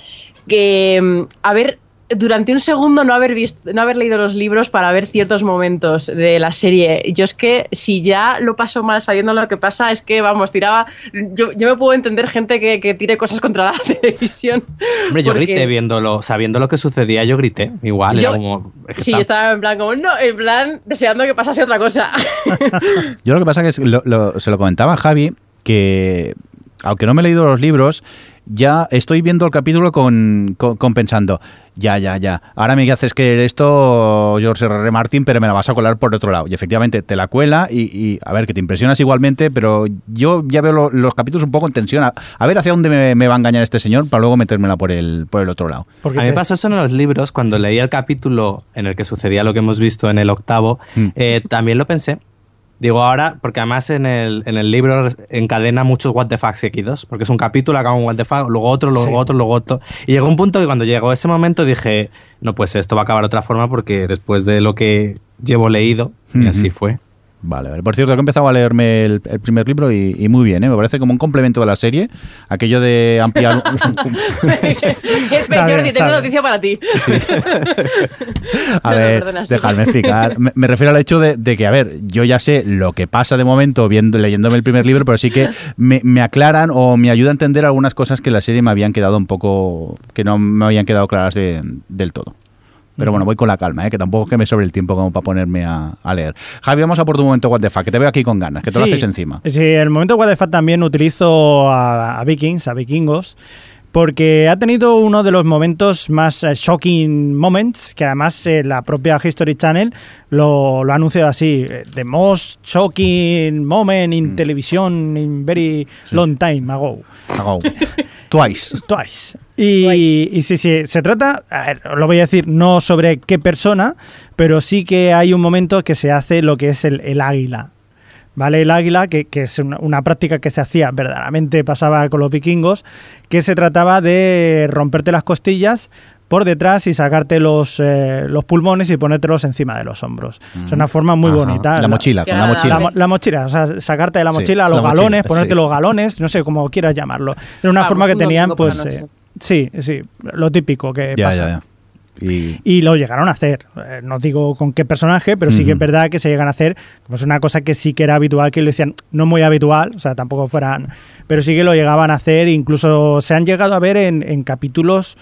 B: que, mm, a ver, durante un segundo no haber visto, no haber leído los libros para ver ciertos momentos de la serie. Yo es que si ya lo paso mal sabiendo lo que pasa, es que vamos, tiraba. Yo, yo me puedo entender gente que, que, tire cosas contra la (laughs) televisión.
C: Hombre, yo porque... grité viéndolo, sabiendo lo que sucedía, yo grité. Igual,
B: yo,
C: era como.
B: Es que sí, está... estaba en plan como, no, en plan, deseando que pasase otra cosa. (laughs)
A: yo lo que pasa es que lo, lo, se lo comentaba a Javi que aunque no me he leído los libros, ya estoy viendo el capítulo con, con, con, pensando, ya, ya, ya, ahora me haces creer esto, George R. R. Martin, pero me la vas a colar por otro lado. Y efectivamente te la cuela y, y a ver, que te impresionas igualmente, pero yo ya veo lo, los capítulos un poco en tensión, a, a ver hacia dónde me, me, va a engañar este señor para luego metérmela por el, por el otro lado.
C: Porque a mí me pasó eso en los libros, cuando leí el capítulo en el que sucedía lo que hemos visto en el octavo, mm. eh, también lo pensé, Digo ahora, porque además en el, en el libro encadena muchos what the fuck seguidos, porque es un capítulo, acaba un what the fuck, luego otro, luego sí. otro, luego otro. Y llegó un punto que cuando llegó ese momento dije, no, pues esto va a acabar de otra forma porque después de lo que llevo leído, y uh -huh. así fue.
A: Vale, vale. Por cierto, que he empezado a leerme el, el primer libro y, y, muy bien, ¿eh? me parece como un complemento de la serie, aquello de ampliar... (laughs)
B: es Jordi, tengo noticia para ti. Sí. (laughs)
A: a no, ver, no, dejadme explicar. Me, me, refiero al hecho de, de, que, a ver, yo ya sé lo que pasa de momento viendo, leyéndome el primer libro, pero sí que me, me aclaran o me ayuda a entender algunas cosas que la serie me habían quedado un poco... que no me habían quedado claras de, del todo. Pero bueno, voy con la calma, ¿eh? que tampoco es que me sobre el tiempo como para ponerme a, a, leer. Javi, vamos a por tu momento What the Fuck, que te veo aquí con ganas, que te sí, lo haces encima.
D: Sí, el momento What the Fuck también utilizo a, a Vikings, a vikingos, porque ha tenido uno de los momentos más uh, shocking moments, que además eh, la propia History Channel lo, lo ha anunciado así, eh, the most shocking moment in mm. television in very sí. long time ago.
A: Ago. (laughs) Twice.
D: Twice. Y, y, sí, sí, se trata, a ver, lo voy a decir, no sobre qué persona, pero sí que hay un momento que se hace lo que es el, el águila. ¿vale? El águila, que, que es una, una práctica que se hacía, verdaderamente pasaba con los vikingos, que se trataba de romperte las costillas por detrás y sacarte los, eh, los pulmones y ponértelos encima de los hombros. Es una forma muy
A: Ajá.
D: bonita.
A: La mochila, con la mochila.
D: La, mo- la mochila, o sea, sacarte de la
A: Sí,
D: mochila los
A: la mochila,
D: galones, ponerte
A: sí.
D: los galones, no sé, como quieras llamarlo. Era una
B: Vamos,
D: forma que
B: un
D: tenían, pues, eh, sí, sí, lo típico que
A: Ya,
D: pasa.
A: ya, ya. Y,
D: Y lo llegaron a hacer. Eh, no digo con qué personaje, pero sí que es verdad que se llegan a hacer. Pues una cosa que sí que era habitual, que lo decían, no muy habitual, o sea, tampoco fueran. Pero sí que lo llegaban a hacer. Incluso se han llegado a ver en, en capítulos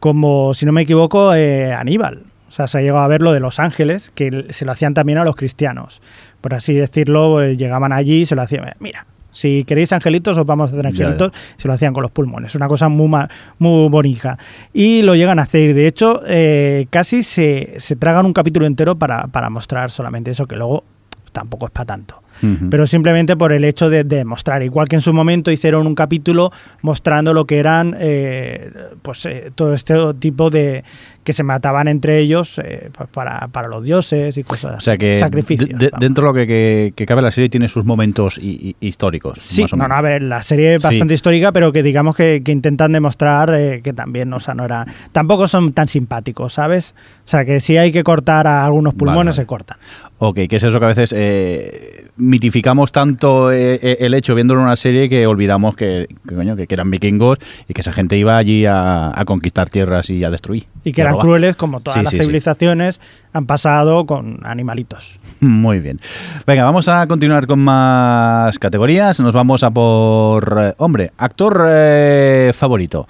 D: como, si no me equivoco, eh, Aníbal. O sea, se ha llegado a ver lo de Los Ángeles, que se lo hacían también a los cristianos. Por así decirlo, eh, llegaban allí y se lo hacían. Mira, si queréis angelitos, os vamos a hacer
A: Ya, ya.
D: angelitos. Se lo hacían con los pulmones. Una cosa muy, muy bonita. Y lo llegan a hacer. De hecho, eh, casi se, se tragan un capítulo entero para, para mostrar solamente eso, que luego tampoco es para tanto. Pero simplemente por el hecho de, de mostrar. Igual que en su momento hicieron un capítulo mostrando lo que eran eh, pues eh, todo este tipo de que se mataban entre ellos eh, para, para los dioses y cosas
A: o sea que
D: Sacrificios.
A: de- dentro de lo que, que- que cabe la serie tiene sus momentos hi- hi- históricos.
D: Sí,
A: más o
D: no,
A: menos.
D: no, a ver, la serie es
A: Sí.
D: bastante histórica, pero que digamos que, que intentan demostrar eh, que también, o sea, no era, tampoco son tan simpáticos, ¿sabes? O sea, que si hay que cortar a algunos pulmones,
A: vale.
D: se cortan.
A: Ok, que es eso que a veces eh, mitificamos tanto eh, el hecho viéndolo en una serie que olvidamos que, que, coño, que, eran vikingos y que esa gente iba allí a, a conquistar tierras y a destruir.
D: Y que eran
A: robar.
D: crueles como todas
A: Sí,
D: las
A: sí, sí.
D: civilizaciones han pasado con animalitos.
A: Muy bien. Venga, vamos a continuar con más categorías. Nos vamos a por... eh, hombre, actor eh, favorito.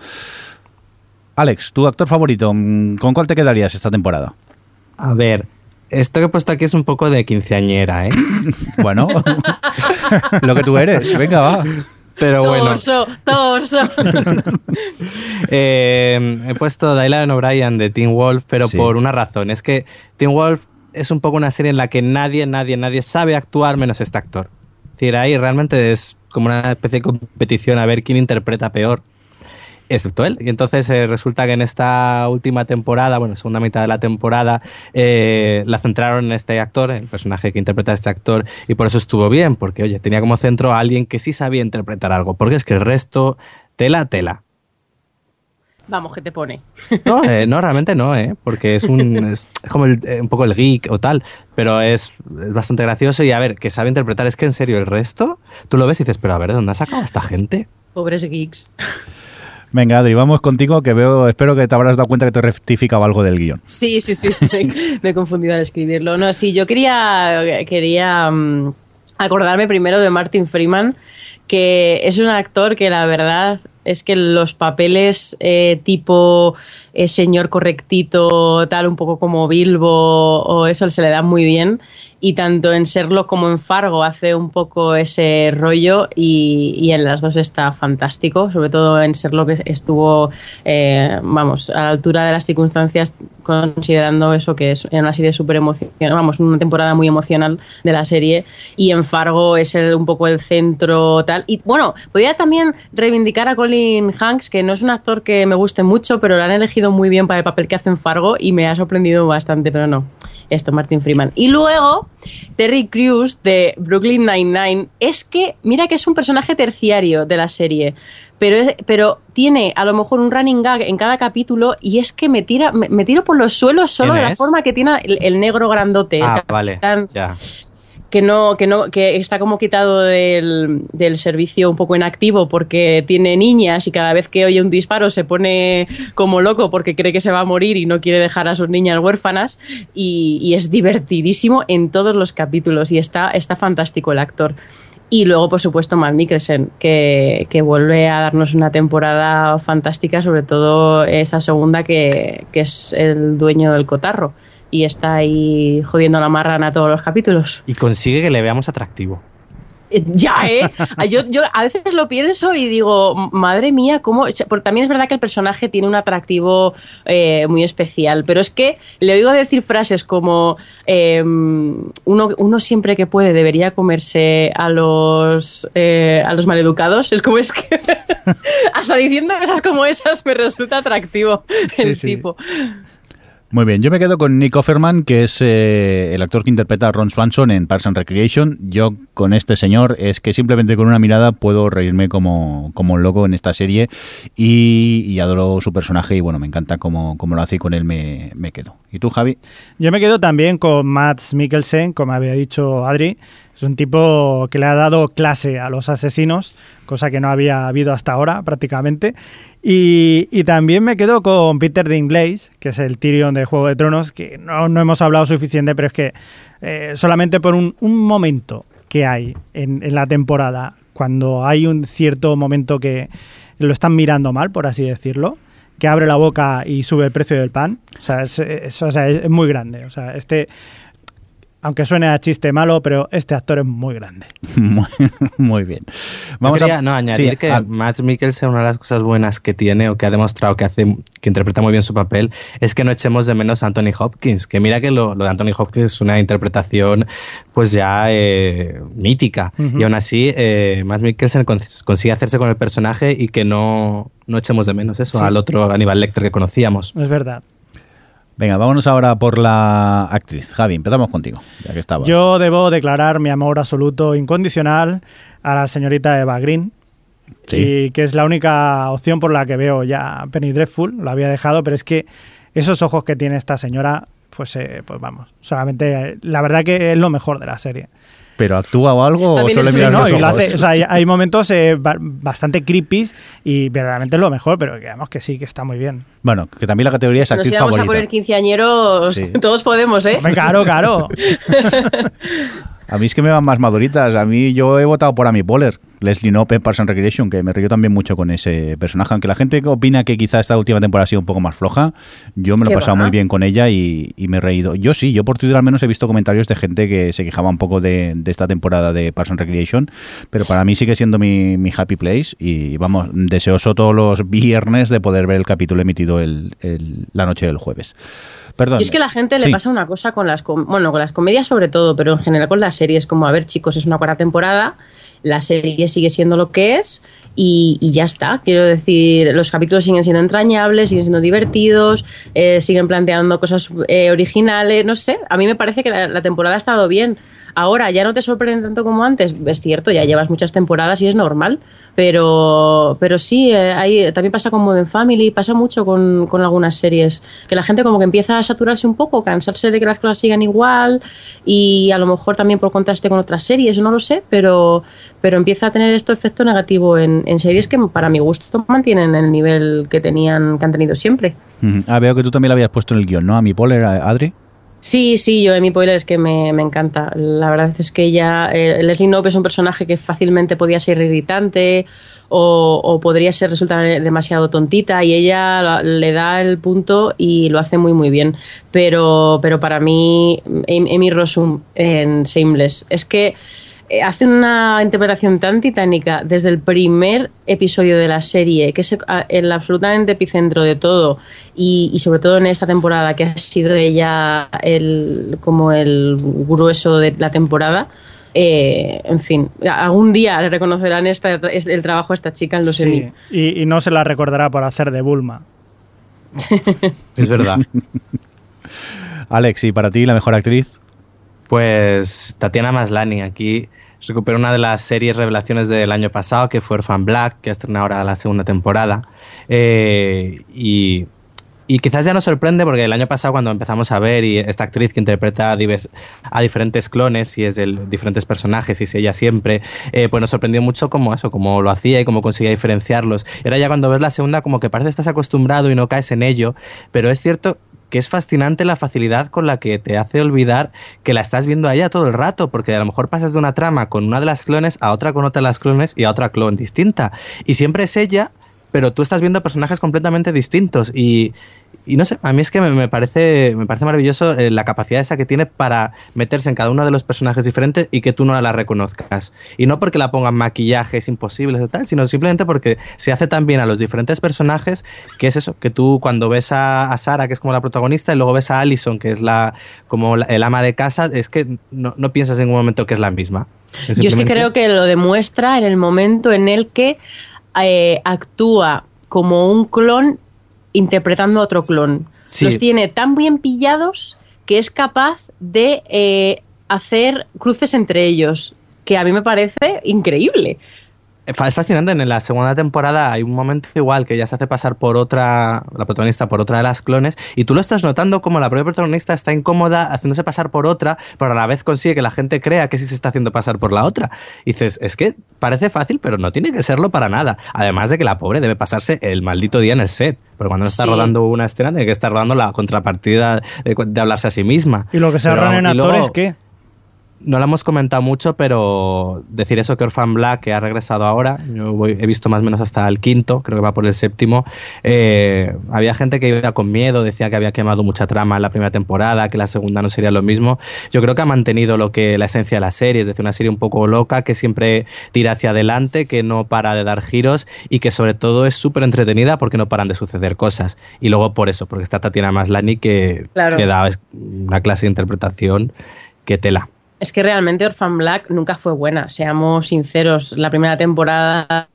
A: Alex, tu actor favorito, mm, ¿con cuál te quedarías esta temporada?
C: A ver, esto que he puesto aquí es un poco de quinceañera, ¿eh? (laughs)
A: Bueno, (laughs) lo que tú eres. Venga, va.
C: Pero bueno,
B: Torso, torso. (laughs)
C: eh, he puesto Dylan O'Brien de Teen Wolf, pero
A: Sí.
C: por una razón. Es que Teen Wolf es un poco una serie en la que nadie, nadie, nadie sabe actuar menos este actor. Es decir, ahí realmente es como una especie de competición a ver quién interpreta peor, excepto él. Y entonces eh, resulta que en esta última temporada, bueno, segunda mitad de la temporada, eh, la centraron en este actor, el personaje que interpreta a este actor, y por eso estuvo bien, porque, oye, tenía como centro a alguien que sí sabía interpretar algo, porque es que el resto, tela, tela.
B: Vamos, que te pone.
C: No, (laughs) eh, no, realmente no, ¿eh? porque es, un, es como el- eh, un poco el geek o tal, pero es, es bastante gracioso y a ver, que sabe interpretar, es que en serio, el resto, tú lo ves y dices, pero a ver, ¿de dónde ha sacado a esta gente?
B: Pobres geeks.
A: Venga, Adri, vamos contigo, que veo, espero que te habrás dado cuenta que te he rectificado algo del guion.
B: Sí, sí, sí. (laughs) Me, me he confundido al escribirlo. No, sí, yo quería, quería mm, acordarme primero de Martin Freeman, que es un actor que la verdad es que los papeles eh, tipo eh, señor correctito, tal, un poco como Bilbo o eso, se le da muy bien. Y tanto en Serlo como en Fargo hace un poco ese rollo y, y en las dos está fantástico, sobre todo en Serlo que estuvo, eh, vamos, a la altura de las circunstancias considerando eso que es una serie súper emocional, vamos, una temporada muy emocional de la serie y en Fargo es el- un poco el centro tal. Y bueno, podría también reivindicar a Colin Hanks, que no es un actor que me guste mucho, pero lo han elegido muy bien para el papel que hace en Fargo y me ha sorprendido bastante, pero no. Esto, Martin Freeman. Y luego, Terry Crews de Brooklyn Nine-Nine. Es que, mira que es un personaje terciario de la serie, pero, es- pero tiene a lo mejor un running gag en cada capítulo y es que me, tira, me, me tiro por los suelos solo
C: ¿Quién
B: de la
C: es?
B: forma que tiene el, el negro grandote.
C: Ah, vale, ya.
B: Que no, que no, que está como quitado del, del servicio un poco inactivo porque tiene niñas y cada vez que oye un disparo se pone como loco porque cree que se va a morir y no quiere dejar a sus niñas huérfanas y, es divertidísimo en todos los capítulos y está, está fantástico el actor. Y luego, por supuesto, Matt Mikkelsen, que, que vuelve a darnos una temporada fantástica, sobre todo esa segunda que, que es el dueño del cotarro y está ahí jodiendo la marrana todos los capítulos.
C: Y consigue que le veamos atractivo.
B: Eh, Ya, ¿eh? Yo, yo a veces lo pienso y digo, madre mía, ¿cómo? Porque también es verdad que el personaje tiene un atractivo eh, muy especial, pero es que le oigo decir frases como eh, uno, uno siempre que puede debería comerse a los, eh, a los maleducados. Es como es que (laughs) hasta diciendo cosas como esas me resulta atractivo
D: Sí,
B: el
D: sí.
B: tipo.
A: Muy bien, yo me quedo con Nick Offerman, que es eh, el actor que interpreta a Ron Swanson en Parks and Recreation. Yo con este señor es que simplemente con una mirada puedo reírme como, como un loco en esta serie y, adoro su personaje y bueno, me encanta cómo, cómo lo hace y con él me, me, quedo. ¿Y tú, Javi?
D: Yo me quedo también con Matt Mikkelsen, como había dicho Adri. Es un tipo que le ha dado clase a los asesinos, cosa que no había habido hasta ahora prácticamente. Y, también me quedo con Peter Dinklage, que es el Tyrion de Juego de Tronos, que no, hemos hablado suficiente, pero es que eh, solamente por un, momento que hay en, la temporada, cuando hay un cierto momento que lo están mirando mal, por así decirlo, que abre la boca y sube el precio del pan, o sea, es, o sea, es muy grande. O sea, este aunque suene a chiste malo, pero este actor es muy grande. (laughs)
A: muy, bien.
C: Vamos a no, añadir que Matt Mikkelsen, una de las cosas buenas que tiene o que ha demostrado que hace, que interpreta muy bien su papel, es que no echemos de menos a Anthony Hopkins. Que mira que lo, de Anthony Hopkins es una interpretación pues ya eh, mítica. Y aún así, eh, Matt Mikkelsen consigue hacerse con el personaje y que no, no echemos de menos eso al otro Aníbal Lecter que conocíamos.
D: Es verdad.
A: Venga, vámonos ahora por la actriz. Javi, empezamos contigo, ya que estabas.
D: Yo debo declarar mi amor absoluto, incondicional, a la señorita Eva Green. Y que es la única opción por la que veo ya Penny Dreadful. Lo había dejado, pero es que esos ojos que tiene esta señora, pues, eh, pues vamos, solamente la verdad que es lo mejor de la serie
A: pero actúa o algo o solo
D: mira no, o sea, hay, momentos eh, bastante creepy y verdaderamente es lo mejor, pero digamos que sí, que está muy bien.
A: Bueno, que también la categoría es actriz
B: Nos
A: favorita.
B: a poner quinceañeros, (laughs) todos podemos, ¿eh?
D: claro, claro. (laughs)
A: A mí es que me van más maduritas. A mí yo he votado por Amy Poehler, Leslie Knope en Parks and Recreation, que me río también mucho con ese personaje. Aunque la gente opina que quizá esta última temporada ha sido un poco más floja, yo me lo he pasado muy bien con ella y, me he reído. Yo sí, yo por Twitter al menos he visto comentarios de gente que se quejaba un poco de, esta temporada de Parks and Recreation, pero para mí sigue siendo mi, happy place y vamos, deseoso todos los viernes de poder ver el capítulo emitido el, la noche del jueves. Perdón.
B: Y es que a la gente le pasa una cosa con las, bueno, con las comedias sobre todo, pero en general con las series, como, a ver chicos, es una cuarta temporada, la serie sigue siendo lo que es y, ya está. Quiero decir, los capítulos siguen siendo entrañables, siguen siendo divertidos, eh, siguen planteando cosas eh, originales, no sé, a mí me parece que la temporada ha estado bien. Ahora ya no te sorprende tanto como antes, es cierto, ya llevas muchas temporadas y es normal, pero, pero sí, eh, también pasa con Modern Family, pasa mucho con, algunas series, que la gente como que empieza a saturarse un poco, cansarse de que las cosas sigan igual y a lo mejor también por contraste con otras series, no lo sé, pero, pero empieza a tener esto efecto negativo en, series que para mi gusto mantienen el nivel que tenían, que han tenido siempre.
A: Ah, veo que tú también lo habías puesto en el guion, ¿no? A mi Poller, Adri.
B: Sí, sí, yo mi Poehler es que me, encanta. La verdad es que ella, eh, Leslie Knope es un personaje que fácilmente podía ser irritante o, podría ser resultar demasiado tontita y ella le da el punto y lo hace muy muy bien. Pero, pero para mí, Amy Rossum en Shameless, es que eh, hace una interpretación tan titánica desde el primer episodio de la serie, que es el absolutamente epicentro de todo, y, sobre todo en esta temporada, que ha sido ella el, como el grueso de la temporada. Eh, en fin, algún día le reconocerán el trabajo a esta chica en los sí,
D: y, y no se la recordará por hacer de Bulma.
C: es verdad. (laughs)
A: Alex, ¿y para ti la mejor actriz?
C: Pues Tatiana Maslani, aquí recupera una de las series revelaciones del año pasado, que fue Orphan Black, que estrena ahora la segunda temporada. Eh, y, quizás ya nos sorprende porque el año pasado cuando empezamos a ver y esta actriz que interpreta a, diferentes clones y es de diferentes personajes y es ella siempre, eh, pues nos sorprendió mucho cómo eso, cómo lo hacía y cómo conseguía diferenciarlos. Y ahora ya cuando ves la segunda como que parece que estás acostumbrado y no caes en ello, pero es cierto que es fascinante la facilidad con la que te hace olvidar que la estás viendo a ella todo el rato, porque a lo mejor pasas de una trama con una de las clones a otra con otra de las clones y a otra clon distinta. Y siempre es ella, pero tú estás viendo personajes completamente distintos y, y no sé, a mí es que me, parece, me parece maravilloso eh, la capacidad esa que tiene para meterse en cada uno de los personajes diferentes y que tú no la reconozcas. Y no porque la pongan maquillajes imposibles o tal, sino simplemente porque se hace tan bien a los diferentes personajes que es eso, que tú cuando ves a, Sara, que es como la protagonista, y luego ves a Allison, que es la como el ama de casa, es que no, piensas en ningún momento que es la misma.
B: Yo es que creo que lo demuestra en el momento en el que eh, actúa como un clon interpretando a otro clon.
C: Sí.
B: los tiene tan bien pillados que es capaz de eh, hacer cruces entre ellos, que a mí me parece increíble.
C: Es fascinante, en la segunda temporada hay un momento igual que ella se hace pasar por otra, la protagonista por otra de las clones, y tú lo estás notando como la propia protagonista está incómoda haciéndose pasar por otra, pero a la vez consigue que la gente crea que sí se está haciendo pasar por la otra. Y dices, es que parece fácil, pero no tiene que serlo para nada. Además de que la pobre debe pasarse el maldito día en el set, porque cuando está
B: Sí.
C: rodando una escena tiene que estar rodando la contrapartida de, de hablarse a sí misma.
D: Y lo que se ahorran en actores, ¿qué?
C: No lo hemos comentado mucho, pero decir eso que Orphan Black, que ha regresado ahora, yo voy- he visto más o menos hasta el quinto, creo que va por el séptimo, eh, había gente que iba con miedo, decía que había quemado mucha trama en la primera temporada, que la segunda no sería lo mismo. Yo creo que ha mantenido lo que la esencia de la serie, es decir, una serie un poco loca, que siempre tira hacia adelante, que no para de dar giros y que sobre todo es súper entretenida porque no paran de suceder cosas. Y luego por eso, porque está Tatiana Maslany que,
B: Claro.
C: que da una clase de interpretación que tela.
B: Es que realmente Orphan Black nunca fue buena, seamos sinceros. La primera temporada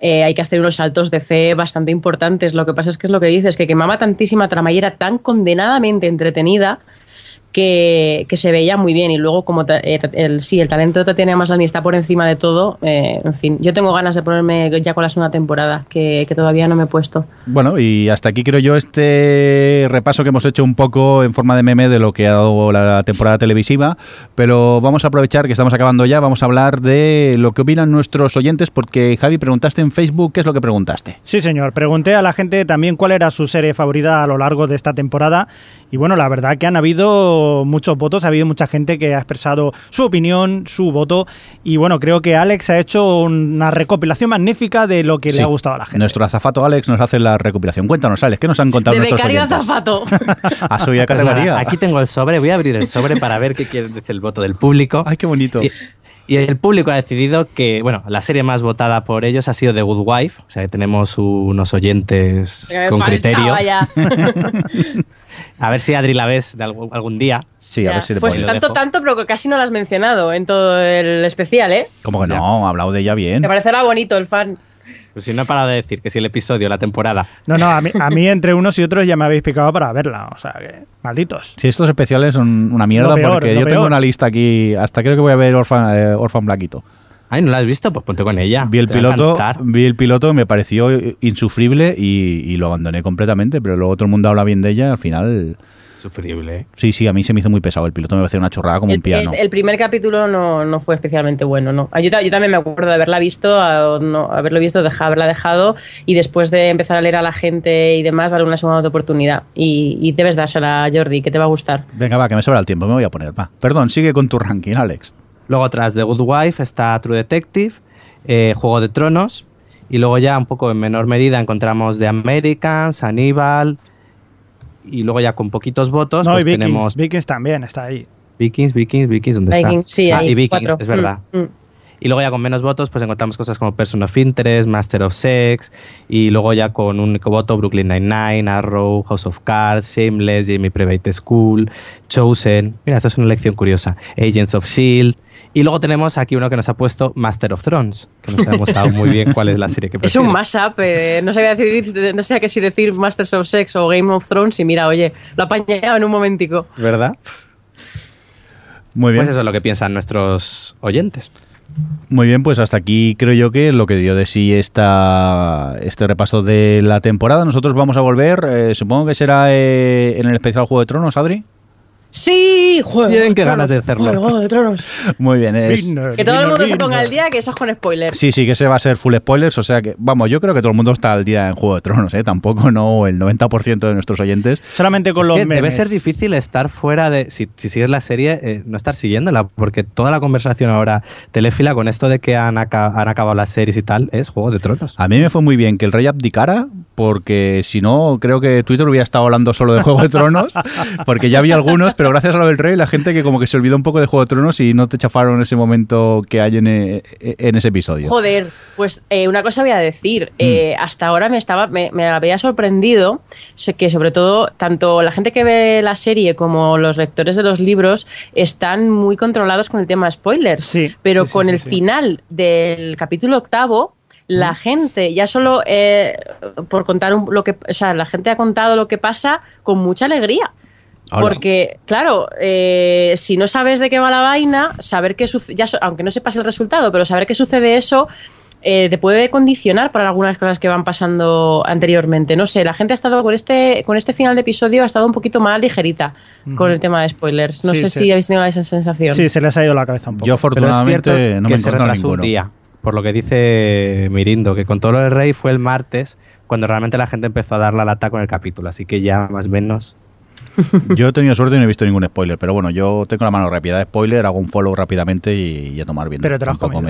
B: eh, hay que hacer unos saltos de fe bastante importantes. Lo que pasa es que es lo que dices, que quemaba tantísima trama y era tan condenadamente entretenida que, que se veía muy bien. Y luego, como eh, el, sí, el talento de Tatiana Maslany está por encima de todo, eh, en fin, yo tengo ganas de ponerme ya con la segunda temporada, que, que todavía no me he puesto.
A: Bueno, y hasta aquí creo yo este repaso que hemos hecho un poco en forma de meme de lo que ha dado la temporada televisiva, pero vamos a aprovechar que estamos acabando ya, vamos a hablar de lo que opinan nuestros oyentes, porque Javi, preguntaste en Facebook, ¿qué es lo que preguntaste?
D: Sí, señor. Pregunté a la gente también cuál era su serie favorita a lo largo de esta temporada. Y bueno, la verdad que han habido muchos votos, ha habido mucha gente que ha expresado su opinión, su voto. Y bueno, creo que Alex ha hecho una recopilación magnífica de lo que
A: Sí.
D: le ha gustado a la gente.
A: Nuestro azafato Alex nos hace la recopilación. Cuéntanos, Alex, ¿qué nos han contado
B: De
A: nuestros
B: becario (laughs) a
A: oyentes? ¿Ha subido
C: Pues nada,
A: categoría?
C: aquí tengo el sobre, voy a abrir el sobre para ver qué quiere decir el voto del público.
A: Ay, qué bonito.
C: Y, y el público ha decidido que, bueno, la serie más votada por ellos ha sido The Good Wife. O sea, que tenemos unos oyentes con criterio. (laughs) (laughs) A ver si Adri la ves de algún, algún día.
A: Sí, a ver si le
B: Pues tanto,
C: dejo.
B: tanto, pero que casi no lo has mencionado en todo el especial, ¿eh?
A: ¿Cómo que no? Ha hablado de ella bien.
B: Te parecerá bonito el fan.
C: Pues si no he parado de decir que si el episodio, la temporada.
D: No, no, a mí, a mí entre unos y otros ya me habéis picado para verla. O sea, que malditos.
A: Sí, estos especiales son una mierda
D: peor,
A: porque yo tengo una lista aquí, hasta creo que voy a ver Orphan, eh, Orphan Blackito.
C: Ay, ¿no la has visto? Pues ponte con ella.
A: Vi el
C: Te
A: piloto, vi el piloto, me pareció insufrible y, y lo abandoné completamente, pero luego todo el mundo habla bien de ella, al final...
C: Sufrible.
A: Sí, sí, a mí se me hizo muy pesado el piloto, me pareció una chorrada como
B: El,
A: un piano.
B: el- el primer capítulo no, no fue especialmente bueno, ¿no? Yo, ta- yo también me acuerdo de haberla visto, a- no, haberlo visto, deja- haberla dejado y después de empezar a leer a la gente y demás, darle una segunda oportunidad. Y, y debes dársela a Jordi, que te va a gustar.
A: Venga, va, que me sobra el tiempo, me voy a poner, va. Perdón, sigue con tu ranking, Alex.
C: Luego tras The Good Wife está True Detective, eh, Juego de Tronos, y luego ya un poco en menor medida encontramos The Americans, Hannibal, y luego ya con poquitos votos
D: No,
C: pues
D: y Vikings,
C: tenemos
D: Vikings también está ahí.
C: Vikings, Vikings, Vikings, ¿dónde
B: Vikings,
C: está?
B: sí,
C: ah,
B: ahí,
C: y Vikings,
B: cuatro.
C: es verdad.
B: Mm, mm.
C: Y luego ya con menos votos pues encontramos cosas como Person of Interest, Master of Sex, y luego ya con un único voto Brooklyn Nine-Nine, Arrow, House of Cards, Shameless, Jamie Private School, Chosen, mira, esta es una elección curiosa, Agents of S.H.I.E.L.D., y luego tenemos aquí uno que nos ha puesto Master of Thrones, que no sabemos aún muy bien cuál es la serie que (laughs)
B: Es
C: prefiere.
B: un mashup, eh, no sabía decir, no sé qué si decir Masters of Sex o Game of Thrones y mira, oye, lo ha apañado en un momentico.
C: ¿Verdad?
A: Muy bien.
C: Pues eso es lo que piensan nuestros oyentes.
A: Muy bien, pues hasta aquí creo yo que lo que dio de sí esta, este repaso de la temporada. Nosotros vamos a volver, eh, supongo que será eh, en el especial Juego de Tronos, Adri.
B: Sí, juego.
C: Bien, qué ganas de hacerlo.
B: Juego de Tronos.
A: Muy bien, es-
D: Winner,
B: Que todo el
D: winner,
B: mundo se ponga al día, que eso es con spoilers.
A: Sí, sí, que ese va a ser full spoilers, o sea que, vamos, yo creo que todo el mundo está al día en Juego de Tronos, ¿eh? Tampoco no el 90% de nuestros oyentes.
D: Solamente con
C: Es
D: los
C: que
D: memes.
C: debe ser difícil estar fuera de. Si, si sigues la serie, eh, no estar siguiéndola, porque toda la conversación ahora telefila con esto de que han, aca- han acabado las series y tal es Juego de Tronos.
A: A mí me fue muy bien que el rey abdicara, porque si no, creo que Twitter hubiera estado hablando solo de Juego de Tronos, porque ya había algunos, pero gracias a lo del rey, la gente que como que se olvidó un poco de Juego de Tronos y no te chafaron ese momento que hay en, eh, en ese episodio.
B: Joder, pues eh, una cosa voy a decir. Eh, hasta ahora me estaba, me, me había sorprendido que sobre todo tanto la gente que ve la serie como los lectores de los libros están muy controlados con el tema spoilers.
D: Sí,
B: Pero
D: sí,
B: con
D: sí,
B: el
D: sí.
B: final del capítulo octavo la gente, ya solo eh, por contar un- lo que, o sea, la gente ha contado lo que pasa con mucha alegría.
A: Hola.
B: Porque, claro, eh, si no sabes de qué va la vaina, saber qué sucede, aunque no sepas el resultado, pero saber qué sucede eso, eh, te puede condicionar para algunas cosas que van pasando anteriormente. No sé, la gente ha estado con este, con este final de episodio ha estado un poquito más ligerita con el tema de spoilers. No
D: Sí,
B: sé
D: sí.
B: si habéis tenido esa sensación.
D: Sí, se les ha ido la cabeza un poco.
A: Yo
C: Pero es
A: afortunadamente
C: cierto
A: no
C: que
A: me
C: se retrasó un
A: ninguno.
C: día, por lo que dice Mirindo, que con todo lo del rey fue el martes cuando realmente la gente empezó a dar la lata con el capítulo, así que ya más o menos... (laughs)
A: Yo he tenido suerte y no he visto ningún spoiler, pero bueno, yo tengo la mano rápida de spoiler, hago un follow rápidamente y, y a tomar bien.
D: Pero te lo has comido.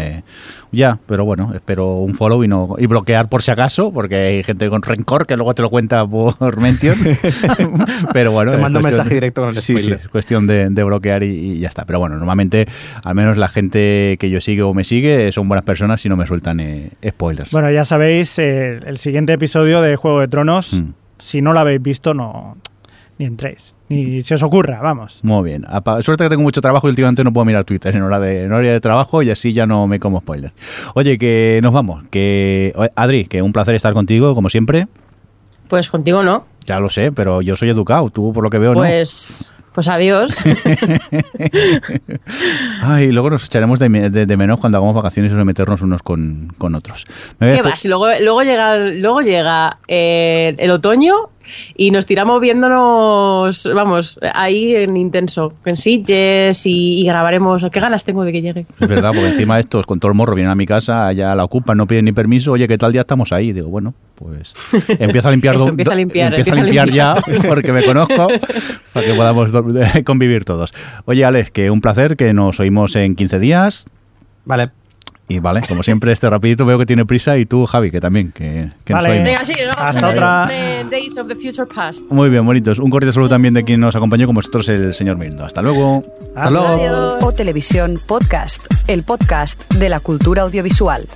A: Ya, pero bueno, espero un follow y no y bloquear por si acaso, porque hay gente con rencor que luego te lo cuenta por (laughs) mention. (laughs) pero bueno,
C: Te mando un mensaje directo con el
A: Sí, sí,
C: spoiler.
A: es cuestión de, de bloquear y, y ya está. Pero bueno, normalmente, al menos la gente que yo sigo o me sigue son buenas personas y no me sueltan eh, spoilers.
D: Bueno, ya sabéis, eh, el siguiente episodio de Juego de Tronos,
A: Mm.
D: si no lo habéis visto, no ni entréis. Ni se os ocurra, vamos.
A: Muy bien. Suerte que tengo mucho trabajo y últimamente no puedo mirar Twitter en hora de, en hora de trabajo y así ya no me como spoiler. Oye, que nos vamos. Que Adri, que un placer estar contigo, como siempre.
B: Pues contigo no.
A: Ya lo sé, pero yo soy educado. Tú, por lo que veo,
B: Pues, pues adiós.
A: no. (laughs) Ay, luego nos echaremos de, me- de- de menos cuando hagamos vacaciones y nos meternos unos con, con otros. Me
B: ¿Qué va? Si luego, luego llega, luego llega eh, el otoño y nos tiramos viéndonos, vamos, ahí en intenso, en Sitges y, y grabaremos. ¿Qué ganas tengo de que llegue?
A: Es verdad, porque encima estos con todo el morro vienen a mi casa, allá la ocupan, no piden ni permiso. Oye, ¿qué tal día estamos ahí? Digo, bueno, pues empieza a limpiar. (laughs)
B: Eso, empieza a limpiar,
A: empieza a
B: empieza a
A: limpiar ya, (laughs) porque me conozco, para que podamos (laughs) convivir todos. Oye, Alex, que un placer, que nos oímos en 15 días.
C: Vale,
A: Y vale, como siempre, este rapidito veo que tiene prisa y tú, Javi, que también, que, que
D: Vale.
A: oímos.
B: Venga, sí, nos vamos
D: Hasta
B: a
D: otra.
B: de Days of the Future Past.
A: Muy bien, bonitos. Un cordial saludo también de quien nos acompañó con vosotros, el señor Mirndo. Hasta luego.
D: Hasta luego.
B: Adiós.
E: O Televisión Podcast, el podcast de la cultura audiovisual.